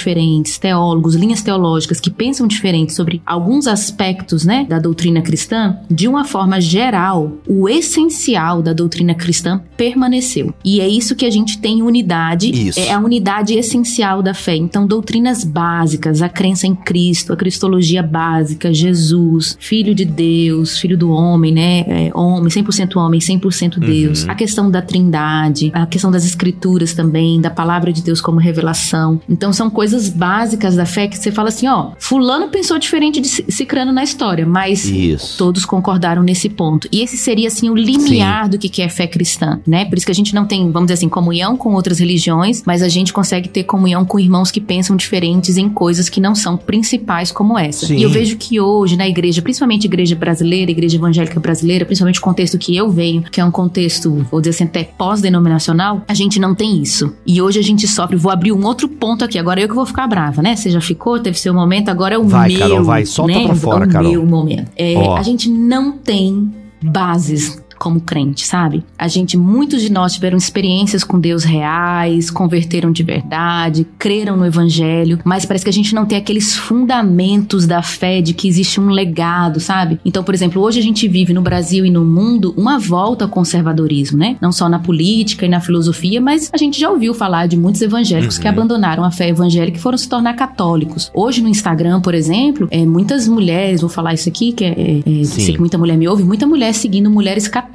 teólogos, linhas teológicas que pensam diferente sobre alguns aspectos, né, da doutrina cristã, de uma forma geral, o essencial da doutrina cristã permaneceu. E é isso que a gente tem unidade, Isso. é a unidade essencial da fé. Então, doutrinas básicas, a crença em Cristo, a cristologia básica, Jesus, filho de Deus, filho do homem, né? É, homem, 100% homem, 100% Deus. A questão da trindade, a questão das escrituras também, da palavra de Deus como revelação. Então, são coisas básicas da fé que você fala assim, ó, fulano pensou diferente de Ci- Cicrano na história, mas Isso. todos concordaram nesse ponto. E esse seria, assim, o limiar do que é fé cristã, né? Por isso que a gente não tem, vamos dizer assim, comunhão com outras religiões, mas a gente consegue ter comunhão com irmãos que pensam diferentes em coisas que não são principais como essa. Sim. E eu vejo que hoje, na igreja, principalmente igreja brasileira, igreja evangélica brasileira, principalmente o contexto que eu venho, que é um contexto, vou dizer assim, até pós-denominacional, a gente não tem isso. E hoje a gente sofre, vou abrir um outro ponto aqui, agora eu que vou ficar brava, né? Você já ficou, teve seu momento, agora é o Vai, meu, Carol, vai, solta né? pra fora, é o Carol. meu momento. É, a gente não tem bases como crente, sabe? A gente, muitos de nós tiveram experiências com Deus reais, converteram de verdade, creram no evangelho, mas parece que a gente não tem aqueles fundamentos da fé de que existe um legado, sabe? Então, por exemplo, hoje a gente vive no Brasil e no mundo uma volta ao conservadorismo, né? Não só na política e na filosofia, mas a gente já ouviu falar de muitos evangélicos que abandonaram a fé evangélica e foram se tornar católicos. Hoje no Instagram, por exemplo, é, muitas mulheres, vou falar isso aqui, que é, é, é, sei que muita mulher me ouve, muita mulher seguindo mulheres católicas,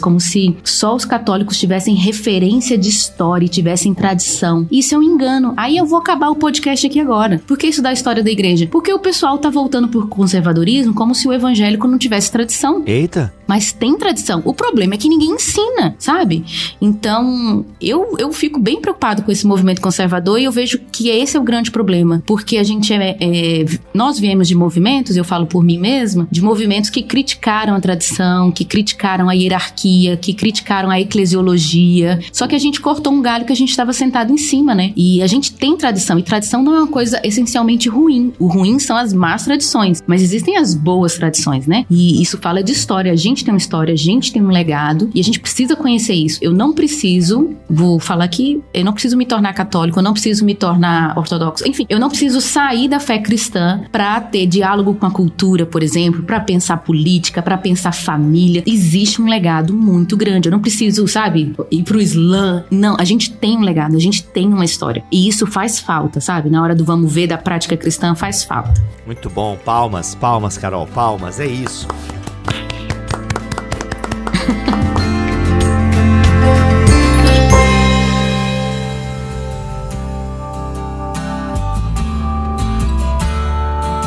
como se só os católicos tivessem referência de história e tivessem tradição. Isso é um engano. Aí eu vou acabar o podcast aqui agora. Por que estudar a história da igreja? Porque o pessoal tá voltando por conservadorismo como se o evangélico não tivesse tradição. Eita. Mas tem tradição. O problema é que ninguém ensina, sabe? Então, eu, eu fico bem preocupado com esse movimento conservador e eu vejo que esse é o grande problema. Porque a gente é, é- Nós viemos de movimentos, eu falo por mim mesma, de movimentos que criticaram a tradição, que criticaram criticaram a hierarquia, que criticaram a eclesiologia. Só que a gente cortou um galho que a gente estava sentado em cima, né? E a gente tem tradição, e tradição não é uma coisa essencialmente ruim. O ruim são as más tradições, mas existem as boas tradições, né? E isso fala de história. A gente tem uma história, a gente tem um legado, e a gente precisa conhecer isso. Eu não preciso, vou falar aqui, eu não preciso me tornar católico, eu não preciso me tornar ortodoxo. Enfim, eu não preciso sair da fé cristã para ter diálogo com a cultura, por exemplo, para pensar política, para pensar família. Existe um legado muito grande. Eu não preciso, sabe, ir pro Islã. Não, a gente tem um legado, a gente tem uma história. E isso faz falta, sabe? Na hora do vamos ver da prática cristã, faz falta. Muito bom. Palmas, palmas, Carol, palmas. É isso.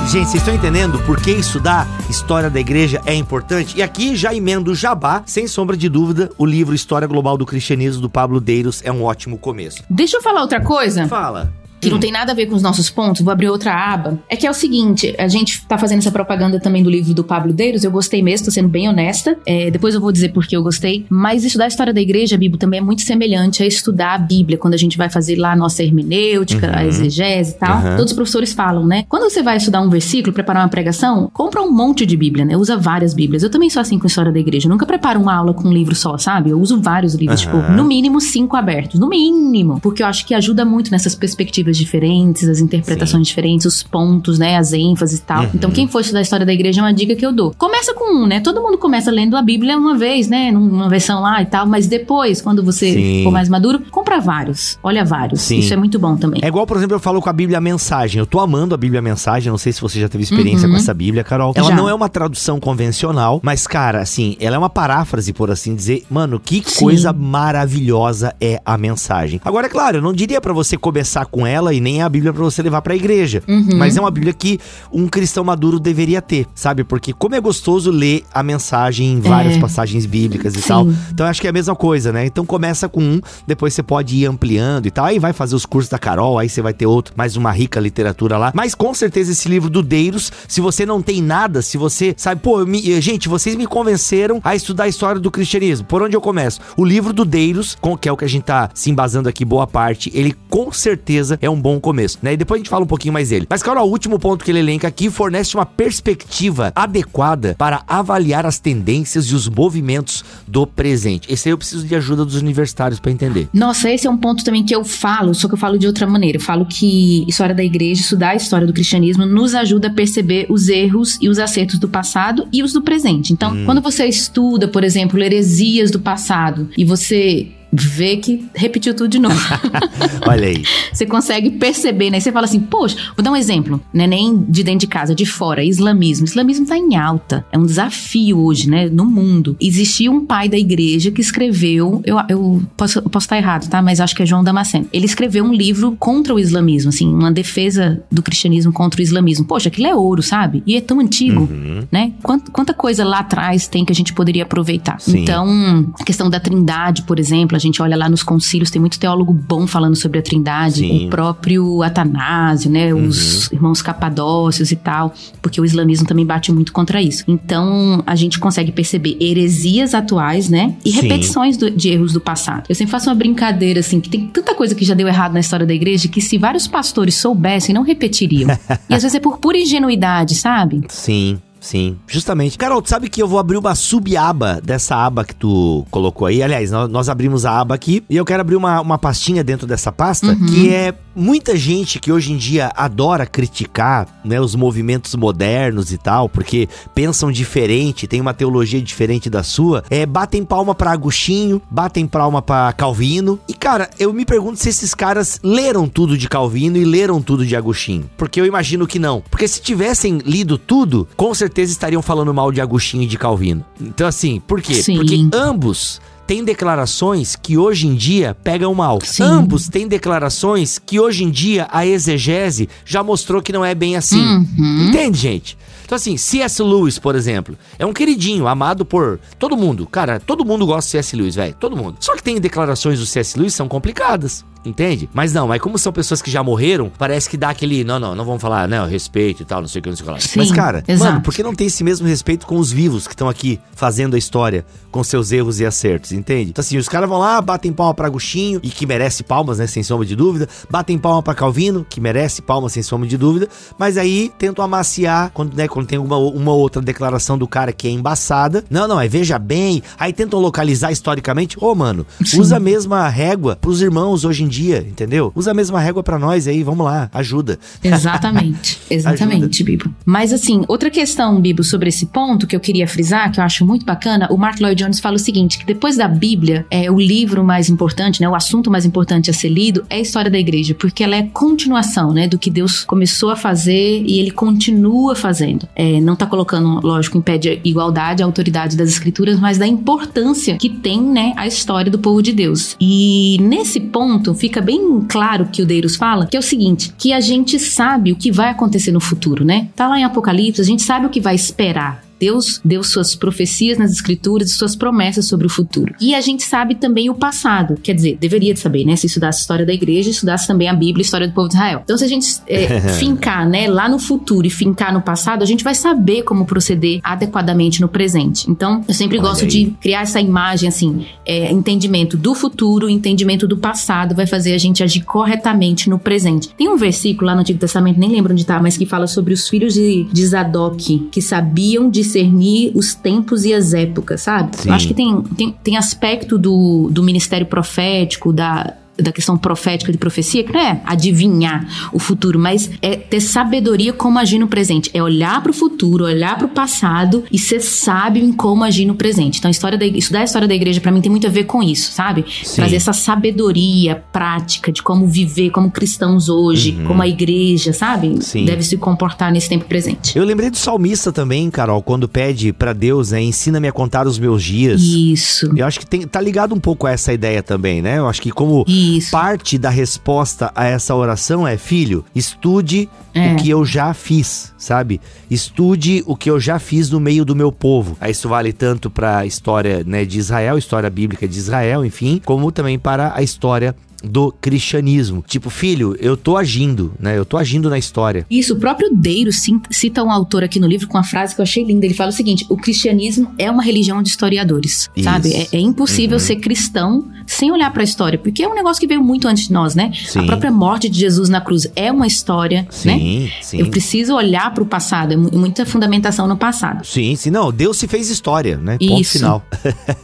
Gente, vocês estão entendendo por que estudar história da igreja é importante? E aqui já emendo o jabá, sem sombra de dúvida, o livro História Global do Cristianismo do Pablo Deiros é um ótimo começo. Deixa eu falar outra coisa. Fala que hum. não tem nada a ver com os nossos pontos, vou abrir outra aba. É que é o seguinte: a gente tá fazendo essa propaganda também do livro do Pablo Deiros, eu gostei mesmo, tô sendo bem honesta. É, depois eu vou dizer por que eu gostei. Mas estudar a história da igreja, Bíblia, também é muito semelhante a estudar a Bíblia, quando a gente vai fazer lá a nossa hermenêutica, uhum. a exegese e tal. Uhum. Todos os professores falam, né? Quando você vai estudar um versículo, preparar uma pregação, compra um monte de Bíblia, né? Usa várias Bíblias. Eu também sou assim com a história da igreja. Eu nunca preparo uma aula com um livro só, sabe? Eu uso vários livros, uhum. tipo, no mínimo cinco abertos. No mínimo. Porque eu acho que ajuda muito nessas perspectivas diferentes as interpretações Sim. diferentes, os pontos, né, as ênfases e tal. Uhum. Então, quem for estudar a história da igreja é uma dica que eu dou. Começa com um, né? Todo mundo começa lendo a Bíblia uma vez, né, numa versão lá e tal, mas depois, quando você Sim. for mais maduro, compra vários. Olha vários. Sim. Isso é muito bom também. É igual, por exemplo, eu falo com a Bíblia Mensagem. Eu tô amando a Bíblia Mensagem, não sei se você já teve experiência uhum. com essa Bíblia, Carol. Ela já. não é uma tradução convencional, mas cara, assim, ela é uma paráfrase, por assim dizer. Mano, que Sim. coisa maravilhosa é a mensagem. Agora, é claro, eu não diria para você começar com ela e nem a Bíblia para você levar para igreja igreja. Uhum. Mas é uma Bíblia que um cristão maduro deveria ter, sabe? Porque como é gostoso ler a mensagem em várias é. passagens bíblicas e Sim. tal. Então acho que é a mesma coisa, né? Então começa com um, depois você pode ir ampliando e tal. Aí vai fazer os cursos da Carol, aí você vai ter outro, mais uma rica literatura lá. Mas com certeza esse livro do Deiros, se você não tem nada, se você sabe, pô, me, gente, vocês me convenceram a estudar a história do cristianismo. Por onde eu começo? O livro do Deiros, com, que é o que a gente tá se embasando aqui boa parte, ele com certeza é um bom começo, né? E depois a gente fala um pouquinho pouquinho mais dele. Mas, Carol, o último ponto que ele elenca aqui fornece uma perspectiva adequada para avaliar as tendências e os movimentos do presente. Esse aí eu preciso de ajuda dos universitários para entender. Nossa, esse é um ponto também que eu falo, só que eu falo de outra maneira. Eu falo que história da igreja, estudar a história do cristianismo, nos ajuda a perceber os erros e os acertos do passado e os do presente. Então, hum. quando você estuda, por exemplo, heresias do passado e você vê que repetiu tudo de novo. Olha aí. Você consegue perceber, né? Você fala assim, poxa, vou dar um exemplo, né? Nem de dentro de casa, de fora, islamismo. islamismo tá em alta. É um desafio hoje, né? No mundo. Existia um pai da igreja que escreveu, eu, eu, posso, eu posso estar errado, tá? Mas acho que é João Damasceno. Ele escreveu um livro contra o islamismo, assim, uma defesa do cristianismo contra o islamismo. Poxa, aquilo é ouro, sabe? E é tão antigo, uhum. né? Quanta, quanta coisa lá atrás tem que a gente poderia aproveitar. Sim. Então, a questão da trindade, por exemplo, a gente olha lá nos concílios, tem muito teólogo bom falando sobre a Trindade, Sim. o próprio Atanásio, né, uhum. os irmãos capadócios e tal, porque o islamismo também bate muito contra isso. Então, a gente consegue perceber heresias atuais, né, e Sim. repetições do, de erros do passado. Eu sempre faço uma brincadeira assim, que tem tanta coisa que já deu errado na história da igreja que se vários pastores soubessem, não repetiriam. e às vezes é por pura ingenuidade, sabe? Sim. Sim, justamente. Carol, tu sabe que eu vou abrir uma sub-aba dessa aba que tu colocou aí? Aliás, nós, nós, abrimos a aba aqui e eu quero abrir uma, uma pastinha dentro dessa pasta uhum. que é muita gente que hoje em dia adora criticar né, os movimentos modernos e tal, porque pensam diferente, tem uma teologia diferente da sua, é, batem palma para Agostinho, batem palma para Calvino. E cara, eu me pergunto se esses caras leram tudo de Calvino e leram tudo de Agostinho. Porque eu imagino que não. Porque se tivessem lido tudo, com certeza estariam falando mal de Agostinho e de Calvino. Então assim, por quê? Sim. Porque ambos têm declarações que hoje em dia pegam mal. Sim. Ambos têm declarações que hoje em dia a exegese já mostrou que não é bem assim. Uhum. Entende, gente? Então, assim, C.S. Lewis, por exemplo, é um queridinho, amado por todo mundo. Cara, todo mundo gosta de C.S. Lewis, velho. Todo mundo. Só que tem declarações do C.S. Lewis que são complicadas. Entende? Mas não, mas como são pessoas que já morreram, parece que dá aquele, não, não, não vamos falar, né, respeito e tal, não sei o que, não sei o que lá. Sim, mas cara, exato. mano, por que não tem esse mesmo respeito com os vivos que estão aqui fazendo a história com seus erros e acertos, entende? Então assim, os caras vão lá, batem palma pra Agostinho e que merece palmas, né, sem sombra de dúvida, batem palma pra Calvino, que merece palmas sem sombra de dúvida, mas aí tentam amaciar quando, né, quando tem uma, uma outra declaração do cara que é embaçada. Não, não, é veja bem, aí tentam localizar historicamente. Ô, mano, Sim. usa a mesma régua pros irmãos hoje em dia, entendeu? Usa a mesma régua pra nós aí, vamos lá, ajuda. Exatamente, exatamente, Bibo. Mas assim, outra questão, Bibo, sobre esse ponto que eu queria frisar, que eu acho muito bacana, o Mark Lloyd Jones fala o seguinte, que depois da Bíblia, é o livro mais importante, né, o assunto mais importante a ser lido é a história da igreja, porque ela é continuação, né, do que Deus começou a fazer e ele continua fazendo. É, não tá colocando, lógico, em pé de igualdade a autoridade das escrituras, mas da importância que tem, né, a história do povo de Deus. E nesse ponto fica bem claro que o Deiros fala, que é o seguinte, que a gente sabe o que vai acontecer no futuro, né? Tá lá em Apocalipse, a gente sabe o que vai esperar. Deus deu suas profecias nas escrituras e suas promessas sobre o futuro. E a gente sabe também o passado. Quer dizer, deveria de saber, né? Se estudasse a história da igreja, estudasse também a Bíblia a história do povo de Israel. Então, se a gente é, fincar, né, lá no futuro e fincar no passado, a gente vai saber como proceder adequadamente no presente. Então, eu sempre Olha gosto aí. de criar essa imagem, assim, é, entendimento do futuro, entendimento do passado, vai fazer a gente agir corretamente no presente. Tem um versículo lá no Antigo Testamento, nem lembro onde tá, mas que fala sobre os filhos de, de Zadok, que sabiam discernir os tempos e as épocas, sabe? Sim. Eu acho que tem, tem, tem aspecto do, do ministério profético, da, da questão profética de profecia, que não é adivinhar o futuro, mas é ter sabedoria como agir no presente. É olhar para o futuro, olhar para o passado e ser sábio em como agir no presente. Então, a história da, estudar a história da igreja para mim tem muito a ver com isso, sabe? Sim. Trazer essa sabedoria prática de como viver como cristãos hoje, como a igreja, sabe? Uhum. Sim. Deve se comportar nesse tempo presente. Eu lembrei do salmista também, Carol, quando pede pra Deus, né, ensina-me a contar os meus dias. Isso. Eu acho que tem, tá ligado um pouco a essa ideia também, né? Eu acho que como Isso. Parte da resposta a essa oração é, filho, estude É. o que eu já fiz, sabe? Estude o que eu já fiz no meio do meu povo. Isso vale tanto para a história né, de Israel, história bíblica de Israel, enfim, como também para a história do cristianismo. Tipo, filho, eu tô agindo, né? Eu tô agindo na história. Isso, o próprio Deiro cita um autor aqui no livro com uma frase que eu achei linda. Ele fala o seguinte: o cristianismo é uma religião de historiadores, Isso. sabe? É, é impossível Uhum. ser cristão sem olhar pra história, porque é um negócio que veio muito antes de nós, né? Sim. A própria morte de Jesus na cruz é uma história, né? Sim, sim. Eu preciso olhar pro passado, é mu- muita fundamentação no passado. Sim, sim, não, Deus se fez história, né? Ponto Isso. final.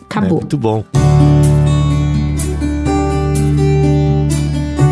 Acabou. É, muito bom.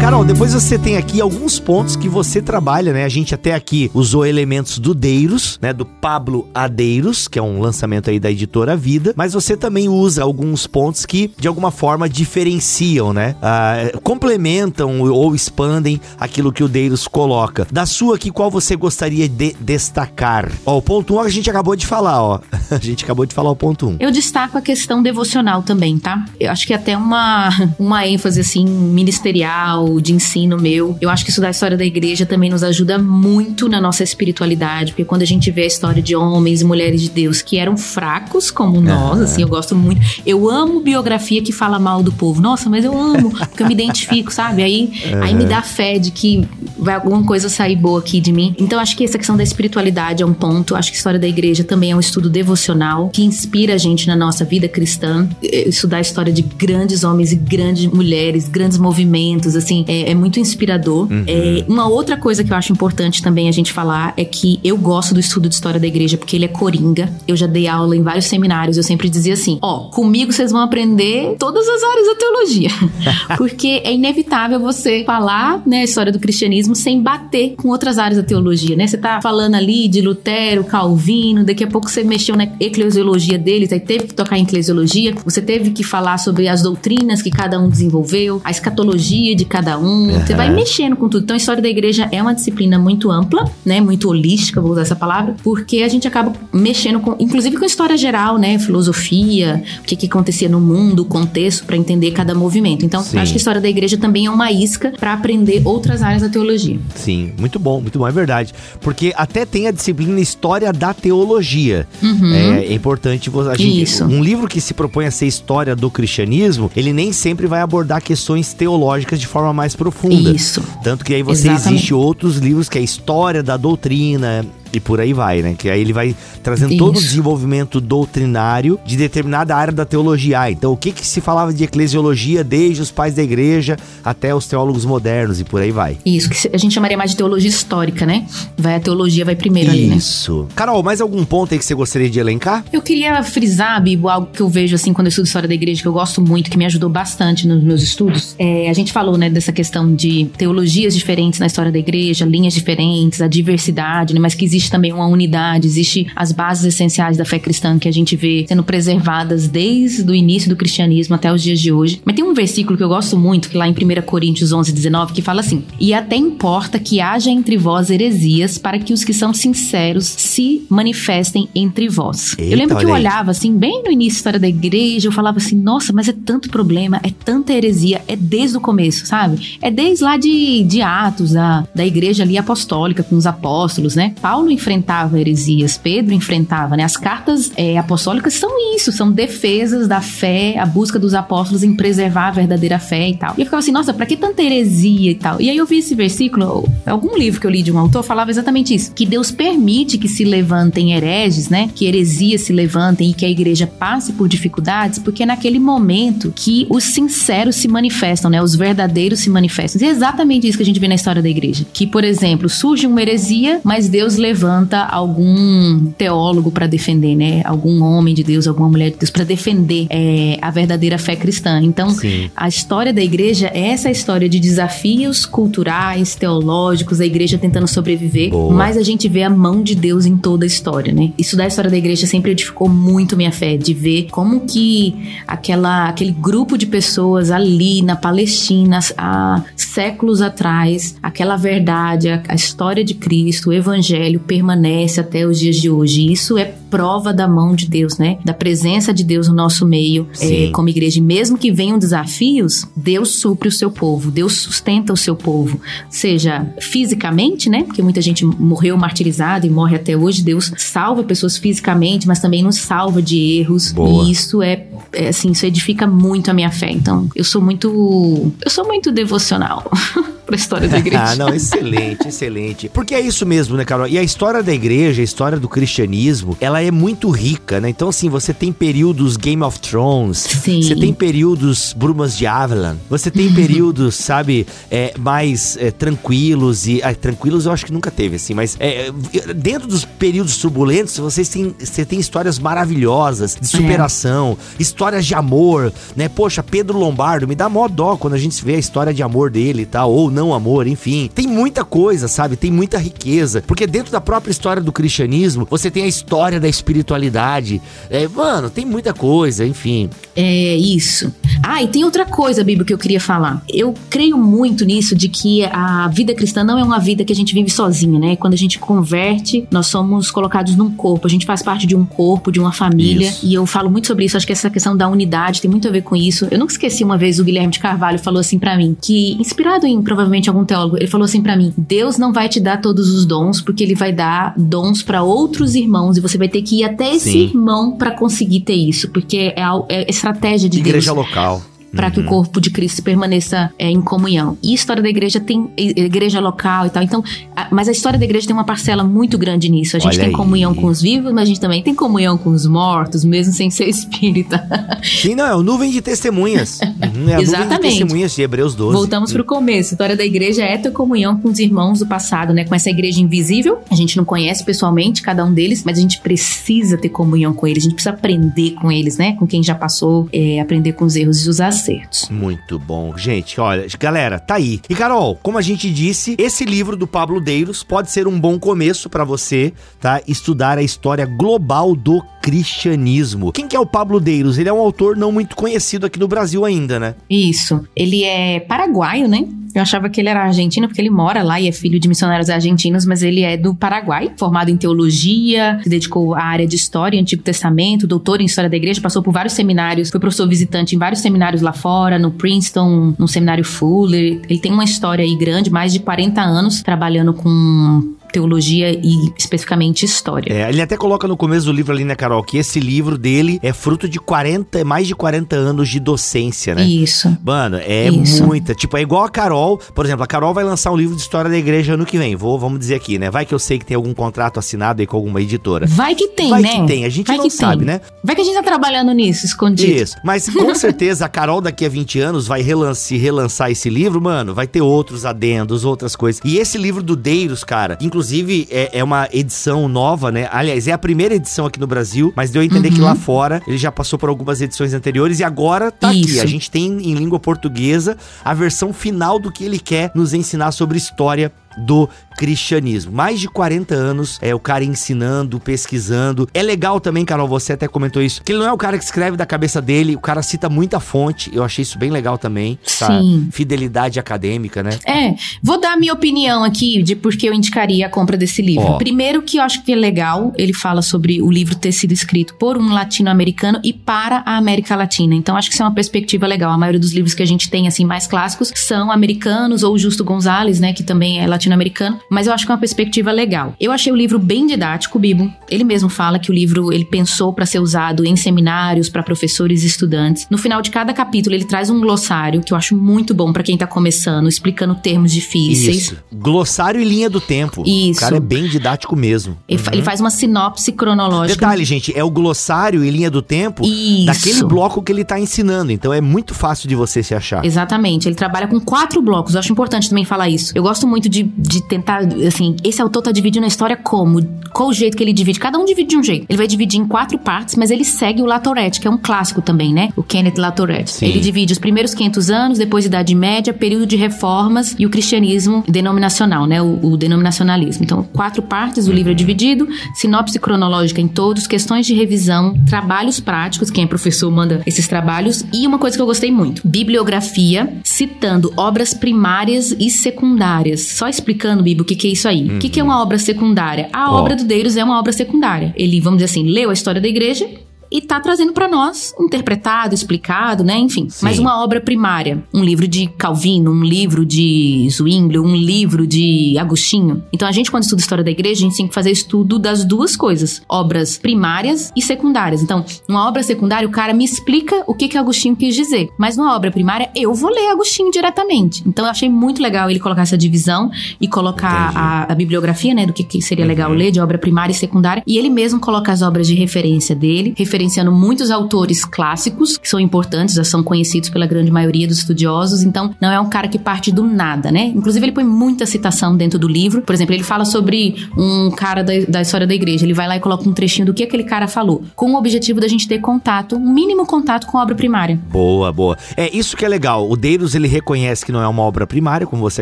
Carol, depois você tem aqui alguns pontos que você trabalha, né? A gente até aqui usou elementos do Deiros, né? Do Pablo Adeiros, que é um lançamento aí da editora Vida, mas você também usa alguns pontos que, de alguma forma, diferenciam, né? Ah, complementam ou expandem aquilo que o Deiros coloca. Da sua aqui, qual você gostaria de destacar? Ó, o ponto 1 um, a gente acabou de falar, ó. A gente acabou de falar o ponto 1. Um. Eu destaco a questão devocional também, tá? Eu acho que até uma, uma ênfase, assim, ministerial, de ensino meu. Eu acho que estudar a história da igreja também nos ajuda muito na nossa espiritualidade, porque quando a gente vê a história de homens e mulheres de Deus que eram fracos como nós, assim, eu gosto muito. Eu amo biografia que fala mal do povo. Nossa, mas eu amo, porque eu me identifico, sabe? Aí, aí me dá fé de que vai alguma coisa sair boa aqui de mim. Então, acho que essa questão da espiritualidade é um ponto. Acho que a história da igreja também é um estudo devocional que inspira a gente na nossa vida cristã. Estudar a história de grandes homens e grandes mulheres, grandes movimentos, assim, é, é muito inspirador. É, uma outra coisa que eu acho importante também a gente falar é que eu gosto do estudo de história da igreja porque ele é coringa. Eu já dei aula em vários seminários, eu sempre dizia assim: ó, comigo vocês vão aprender todas as áreas da teologia. porque é inevitável você falar, né, a história do cristianismo sem bater com outras áreas da teologia, né? Você tá falando ali de Lutero, Calvino, daqui a pouco você mexeu na eclesiologia deles, aí teve que tocar em eclesiologia, você teve que falar sobre as doutrinas que cada um desenvolveu, a escatologia de cada cada um. Uhum. Você vai mexendo com tudo. Então, a história da igreja é uma disciplina muito ampla, né? Muito holística, vou usar essa palavra, porque a gente acaba mexendo com, inclusive com história geral, né? Filosofia, o que, que acontecia no mundo, o contexto, para entender cada movimento. Então, Sim. acho que a história da igreja também é uma isca para aprender outras áreas da teologia. Sim, muito bom, muito bom, é verdade. Porque até tem a disciplina História da Teologia. Uhum. É, é, importante a gente. Isso. Um livro que se propõe a ser história do cristianismo, ele nem sempre vai abordar questões teológicas de forma mais profunda. Isso. Tanto que aí você Exatamente. existe outros livros que é história da doutrina, e por aí vai, né? Que aí ele vai trazendo Isso. todo o desenvolvimento doutrinário de determinada área da teologia. Ah, então, o que que se falava de eclesiologia desde os pais da igreja até os teólogos modernos e por aí vai. Isso, que a gente chamaria mais de teologia histórica, né? Vai a teologia vai primeiro Isso. ali, né? Isso. Carol, mais algum ponto aí que você gostaria de elencar? Eu queria frisar, Bibo, algo que eu vejo assim quando eu estudo história da igreja, que eu gosto muito, que me ajudou bastante nos meus estudos. É, a gente falou, né, dessa questão de teologias diferentes na história da igreja, linhas diferentes, a diversidade, né? Mas que existe existe também uma unidade, existe as bases essenciais da fé cristã que a gente vê sendo preservadas desde o início do cristianismo até os dias de hoje. Mas tem um versículo que eu gosto muito, que lá em 1 Coríntios 11, 19, que fala assim: E até importa que haja entre vós heresias, para que os que são sinceros se manifestem entre vós. Eita, eu lembro que eu olhava assim, bem no início da história da igreja, eu falava assim: nossa, mas é tanto problema, é tanta heresia, é desde o começo, sabe? É desde lá de, de Atos, da, da igreja ali apostólica, com os apóstolos, né? Paulo enfrentava heresias, Pedro enfrentava, né? As cartas é, apostólicas são isso, são defesas da fé, a busca dos apóstolos em preservar a verdadeira fé e tal. E eu ficava assim, nossa, pra que tanta heresia e tal? E aí eu vi esse versículo, algum livro que eu li de um autor falava exatamente isso, que Deus permite que se levantem hereges, né? Que heresias se levantem e que a igreja passe por dificuldades, porque é naquele momento que os sinceros se manifestam, né? Os verdadeiros se manifestam. E é exatamente isso que a gente vê na história da igreja. Que, por exemplo, surge uma heresia, mas Deus levanta levanta algum teólogo para defender, né? Algum homem de Deus, alguma mulher de Deus para defender é, a verdadeira fé cristã. Então, Sim. a história da igreja é essa história de desafios culturais, teológicos, a igreja tentando sobreviver, Boa. mas a gente vê a mão de Deus em toda a história, né? Isso da história da igreja sempre edificou muito minha fé, de ver como que aquela, aquele grupo de pessoas ali na Palestina, há séculos atrás, aquela verdade, a, história de Cristo, o evangelho, permanece até os dias de hoje. Isso é prova da mão de Deus, né? Da presença de Deus no nosso meio é, como igreja. E mesmo que venham desafios, Deus supre o seu povo, Deus sustenta o seu povo. Seja fisicamente, né? Porque muita gente morreu martirizada e morre até hoje. Deus salva pessoas fisicamente, mas também nos salva de erros. Boa. E isso é, é assim, isso edifica muito a minha fé. Então, eu sou muito. Eu sou muito devocional. pra história da igreja. ah, não, excelente, excelente. Porque é isso mesmo, né, Carol? E a história da igreja, a história do cristianismo, ela é muito rica, né? Então, assim, você tem períodos Game of Thrones, Sim. você tem períodos Brumas de Avalon, você tem uhum. períodos, sabe, é, mais é, tranquilos e. Ah, tranquilos eu acho que nunca teve, assim, mas é, dentro dos períodos turbulentos, vocês têm, você tem histórias maravilhosas de superação, é. histórias de amor, né? Poxa, Pedro Lombardo, me dá mó dó quando a gente vê a história de amor dele e tal, ou não amor, enfim. Tem muita coisa, sabe? Tem muita riqueza. Porque dentro da própria história do cristianismo, você tem a história da espiritualidade. É, mano, tem muita coisa, enfim. É isso. Ah, e tem outra coisa, Bíblia, que eu queria falar. Eu creio muito nisso de que a vida cristã não é uma vida que a gente vive sozinha, né? Quando a gente converte, nós somos colocados num corpo. A gente faz parte de um corpo, de uma família. Isso. E eu falo muito sobre isso. Acho que essa questão da unidade tem muito a ver com isso. Eu nunca esqueci uma vez o Guilherme de Carvalho falou assim para mim que, inspirado em provavelmente algum teólogo, ele falou assim para mim: Deus não vai te dar todos os dons, porque ele vai dar dons para outros irmãos e você vai ter que ir até esse Sim. irmão para conseguir ter isso, porque é, é estratégia de Igreja Deus. Igreja local para uhum. que o uhum. corpo de Cristo permaneça é, em comunhão. E a história da igreja tem igreja local e tal. Então, a, mas a história da igreja tem uma parcela muito grande nisso. A gente Olha tem aí. comunhão com os vivos, mas a gente também tem comunhão com os mortos, mesmo sem ser espírita. Sim, não, é o nuvem de testemunhas. Uhum, é Exatamente. nuvem de testemunhas de Hebreus 12. Voltamos uhum. pro começo. A história da igreja é ter comunhão com os irmãos do passado, né? Com essa igreja invisível. A gente não conhece pessoalmente cada um deles, mas a gente precisa ter comunhão com eles. A gente precisa aprender com eles, né? Com quem já passou, é, aprender com os erros e os acertos. Muito bom. Gente, olha, galera, tá aí. E Carol, como a gente disse, esse livro do Pablo Deiros pode ser um bom começo para você, tá? Estudar a história global do cristianismo. Quem que é o Pablo Deiros? Ele é um autor não muito conhecido aqui no Brasil ainda, né? Isso. Ele é paraguaio, né? Eu achava que ele era argentino porque ele mora lá e é filho de missionários argentinos, mas ele é do Paraguai, formado em teologia, se dedicou à área de história Antigo Testamento, doutor em história da igreja, passou por vários seminários, foi professor visitante em vários seminários lá fora, no Princeton, no seminário Fuller. Ele tem uma história aí grande, mais de 40 anos trabalhando com teologia e especificamente história. É, ele até coloca no começo do livro ali, né, Carol, que esse livro dele é fruto de 40, mais de 40 anos de docência, né? Isso. Mano, é Isso. muita. Tipo, é igual a Carol. Por exemplo, a Carol vai lançar um livro de história da igreja ano que vem. Vou, vamos dizer aqui, né? Vai que eu sei que tem algum contrato assinado aí com alguma editora. Vai que tem, Vai né? que tem, a gente Vai não sabe, tem. né? Vai que a gente tá trabalhando nisso, escondido. Isso. Mas com certeza a Carol daqui a 20 anos vai relan se relançar esse livro, mano. Vai ter outros adendos, outras coisas. E esse livro do Deiros, cara, inclusive é, é uma edição nova, né? Aliás, é a primeira edição aqui no Brasil, mas deu a entender que Uhum. lá fora ele já passou por algumas edições anteriores e agora tá aqui. Isso. A gente tem em língua portuguesa a versão final do que ele quer nos ensinar sobre história do cristianismo. Mais de 40 anos é o cara ensinando, pesquisando. É legal também, Carol, você até comentou isso, que ele não é o cara que escreve da cabeça dele, o cara cita muita fonte. Eu achei isso bem legal também. essa Sim. Fidelidade acadêmica, né? É, vou dar a minha opinião aqui de por que eu indicaria a compra desse livro. Ó. Primeiro que eu acho que é legal, ele fala sobre o livro ter sido escrito por um latino-americano e para a América Latina. Então acho que isso é uma perspectiva legal. A maioria dos livros que a gente tem assim mais clássicos são americanos ou Justo Gonzalez, né, que também é latino-americano, mas eu acho que é uma perspectiva legal. Eu achei o livro bem didático, Bibo. Ele mesmo fala que o livro ele pensou para ser usado em seminários para professores e estudantes. No final de cada capítulo ele traz um glossário que eu acho muito bom para quem tá começando, explicando termos difíceis. Isso. Glossário e linha do tempo. Isso. O cara é bem didático mesmo. Ele, fa- ele faz uma sinopse cronológica. Detalhe, gente, é o glossário e linha do tempo Isso. daquele bloco que ele tá ensinando. Então é muito fácil de você se achar. Exatamente, ele trabalha com quatro blocos. Eu acho importante também falar isso. Eu gosto muito de, de tentar, assim, esse autor tá dividindo a história como? Qual o jeito que ele divide? Cada um divide de um jeito. Ele vai dividir em quatro partes, mas ele segue o Latourette, que é um clássico também, né? O Kenneth Latourette. Sim. Ele divide os primeiros 500 anos, depois Idade Média, período de reformas e o cristianismo denominacional, né? O, o denominacionalismo. Então, quatro partes, o livro é dividido, sinopse cronológica em todos, questões de revisão, trabalhos práticos, quem é professor manda esses trabalhos, e uma coisa que eu gostei muito: bibliografia, citando obras primárias e secundárias. Só explicando, Bibo, o que, que é isso aí. O que, que é uma obra secundária? A Ó. obra do Deiros é uma obra secundária. Ele, vamos dizer assim, leu a história da igreja. E tá trazendo pra nós, interpretado, explicado, né? Enfim. Sim. Mas uma obra primária. Um livro de Calvino, um livro de Zwingli, um livro de Agostinho. Então a gente, quando estuda história da igreja, a gente tem que fazer estudo das duas coisas: obras primárias e secundárias. Então, numa obra secundária, o cara me explica o que, que Agostinho quis dizer. Mas numa obra primária, eu vou ler Agostinho diretamente. Então eu achei muito legal ele colocar essa divisão e colocar a, a bibliografia, né, do que, que seria legal ler de obra primária e secundária. E ele mesmo coloca as obras de referência dele, referenciando muitos autores clássicos, que são importantes, já são conhecidos pela grande maioria dos estudiosos. Então, não é um cara que parte do nada, né? Inclusive, ele põe muita citação dentro do livro. Por exemplo, ele fala sobre um cara da, da história da igreja. Ele vai lá e coloca um trechinho do que aquele cara falou, com o objetivo da gente ter contato, um mínimo contato com a obra primária. Boa, boa. É isso que é legal. O Deiros ele reconhece que não é uma obra primária, como você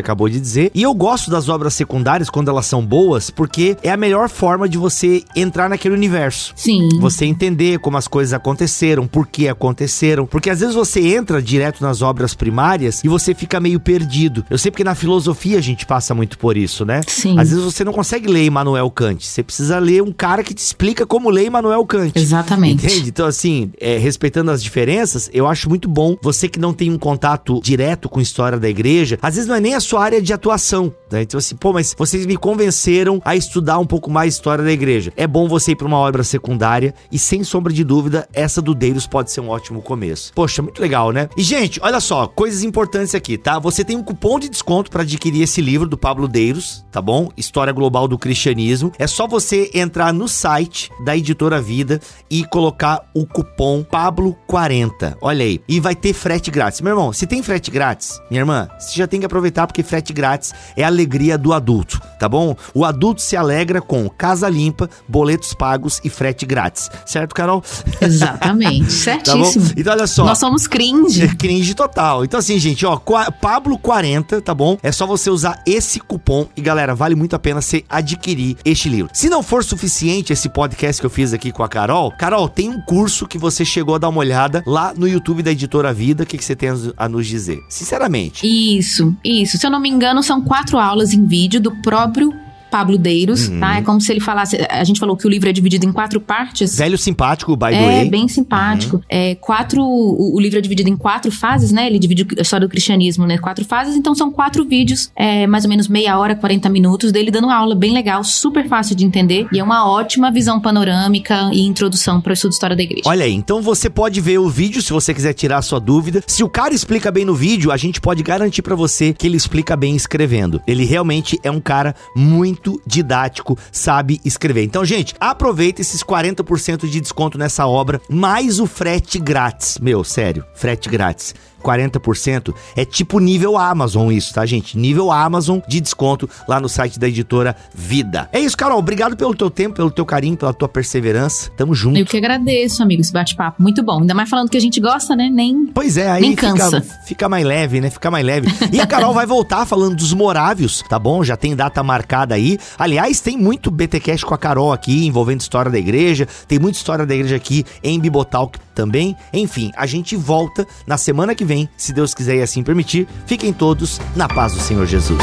acabou de dizer. E eu gosto das obras secundárias quando elas são boas, porque é a melhor forma de você entrar naquele universo. Sim. Você entender como as coisas aconteceram, por que aconteceram. Porque às vezes você entra direto nas obras primárias e você fica meio perdido. Eu sei porque na filosofia a gente passa muito por isso, né? Sim. Às vezes você não consegue ler Immanuel Kant. Você precisa ler um cara que te explica como ler Immanuel Kant. Exatamente. Entende? Então, assim, é, respeitando as diferenças, eu acho muito bom você que não tem um contato direto com a história da igreja, às vezes não é nem a sua área de atuação. Né? Então, assim, pô, mas vocês me convenceram a estudar um pouco mais história da igreja. É bom você ir pra uma obra secundária e, sem sombra de dúvida, essa do Deiros pode ser um ótimo começo. Poxa, muito legal, né? E, gente, olha só, coisas importantes aqui, tá? Você tem um cupom de desconto pra adquirir esse livro do Pablo Deiros, tá bom? História Global do Cristianismo. É só você entrar no site da Editora Vida e colocar o cupom Pablo40. Olha aí. E vai ter frete grátis. Meu irmão, se tem frete grátis, minha irmã, você já tem que aproveitar porque frete grátis é a alegria do adulto, tá bom? O adulto se alegra com casa limpa, boletos pagos e frete grátis. Certo, Carol? Exatamente, Tá certíssimo. Então olha só. Nós somos cringe. Cringe total. Então assim, gente, ó, Pablo 40, tá bom? É só você usar esse cupom e galera, vale muito a pena você adquirir este livro. Se não for suficiente esse podcast que eu fiz aqui com a Carol, Carol, tem um curso que você chegou a dar uma olhada lá no YouTube da Editora Vida, o que, que você tem a- a nos dizer? Sinceramente. Isso, isso. Se eu não me engano, são quatro aulas em vídeo do próprio Pablo Deiros, Uhum. tá? É como se ele falasse. A gente falou que o livro é dividido em quatro partes. Velho simpático, by the É, way. bem simpático. É, quatro, o, o livro é dividido em quatro fases, né? Ele divide a história do cristianismo, né? Quatro fases, então são quatro vídeos, é, mais ou menos meia hora, 40 minutos dele dando aula, bem legal, super fácil de entender e é uma ótima visão panorâmica e introdução para o estudo de história da igreja. Olha aí, então você pode ver o vídeo se você quiser tirar a sua dúvida. Se o cara explica bem no vídeo, a gente pode garantir pra você que ele explica bem escrevendo. Ele realmente é um cara muito didático, sabe escrever. Então, gente, aproveita esses 40% de desconto nessa obra, mais o frete grátis. Meu, sério, frete grátis. 40% é tipo nível Amazon isso, tá, gente? Nível Amazon de desconto lá no site da editora Vida. É isso, Carol. Obrigado pelo teu tempo, pelo teu carinho, pela tua perseverança. Tamo junto. Eu que agradeço, amigo, esse bate-papo. Muito bom. Ainda mais falando que a gente gosta, né? Nem. Pois é, aí Nem fica, cansa. fica mais leve, né? Fica mais leve. E a Carol vai voltar falando dos Morávios, tá bom? Já tem data marcada aí. Aliás, tem muito BTcast com a Carol aqui, envolvendo história da igreja. Tem muita história da igreja aqui em Bibotalk também. Enfim, a gente volta na semana que vem, se Deus quiser e assim permitir. Fiquem todos na paz do Senhor Jesus.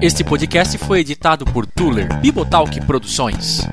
Este podcast foi editado por Tuller Bibotalk Produções.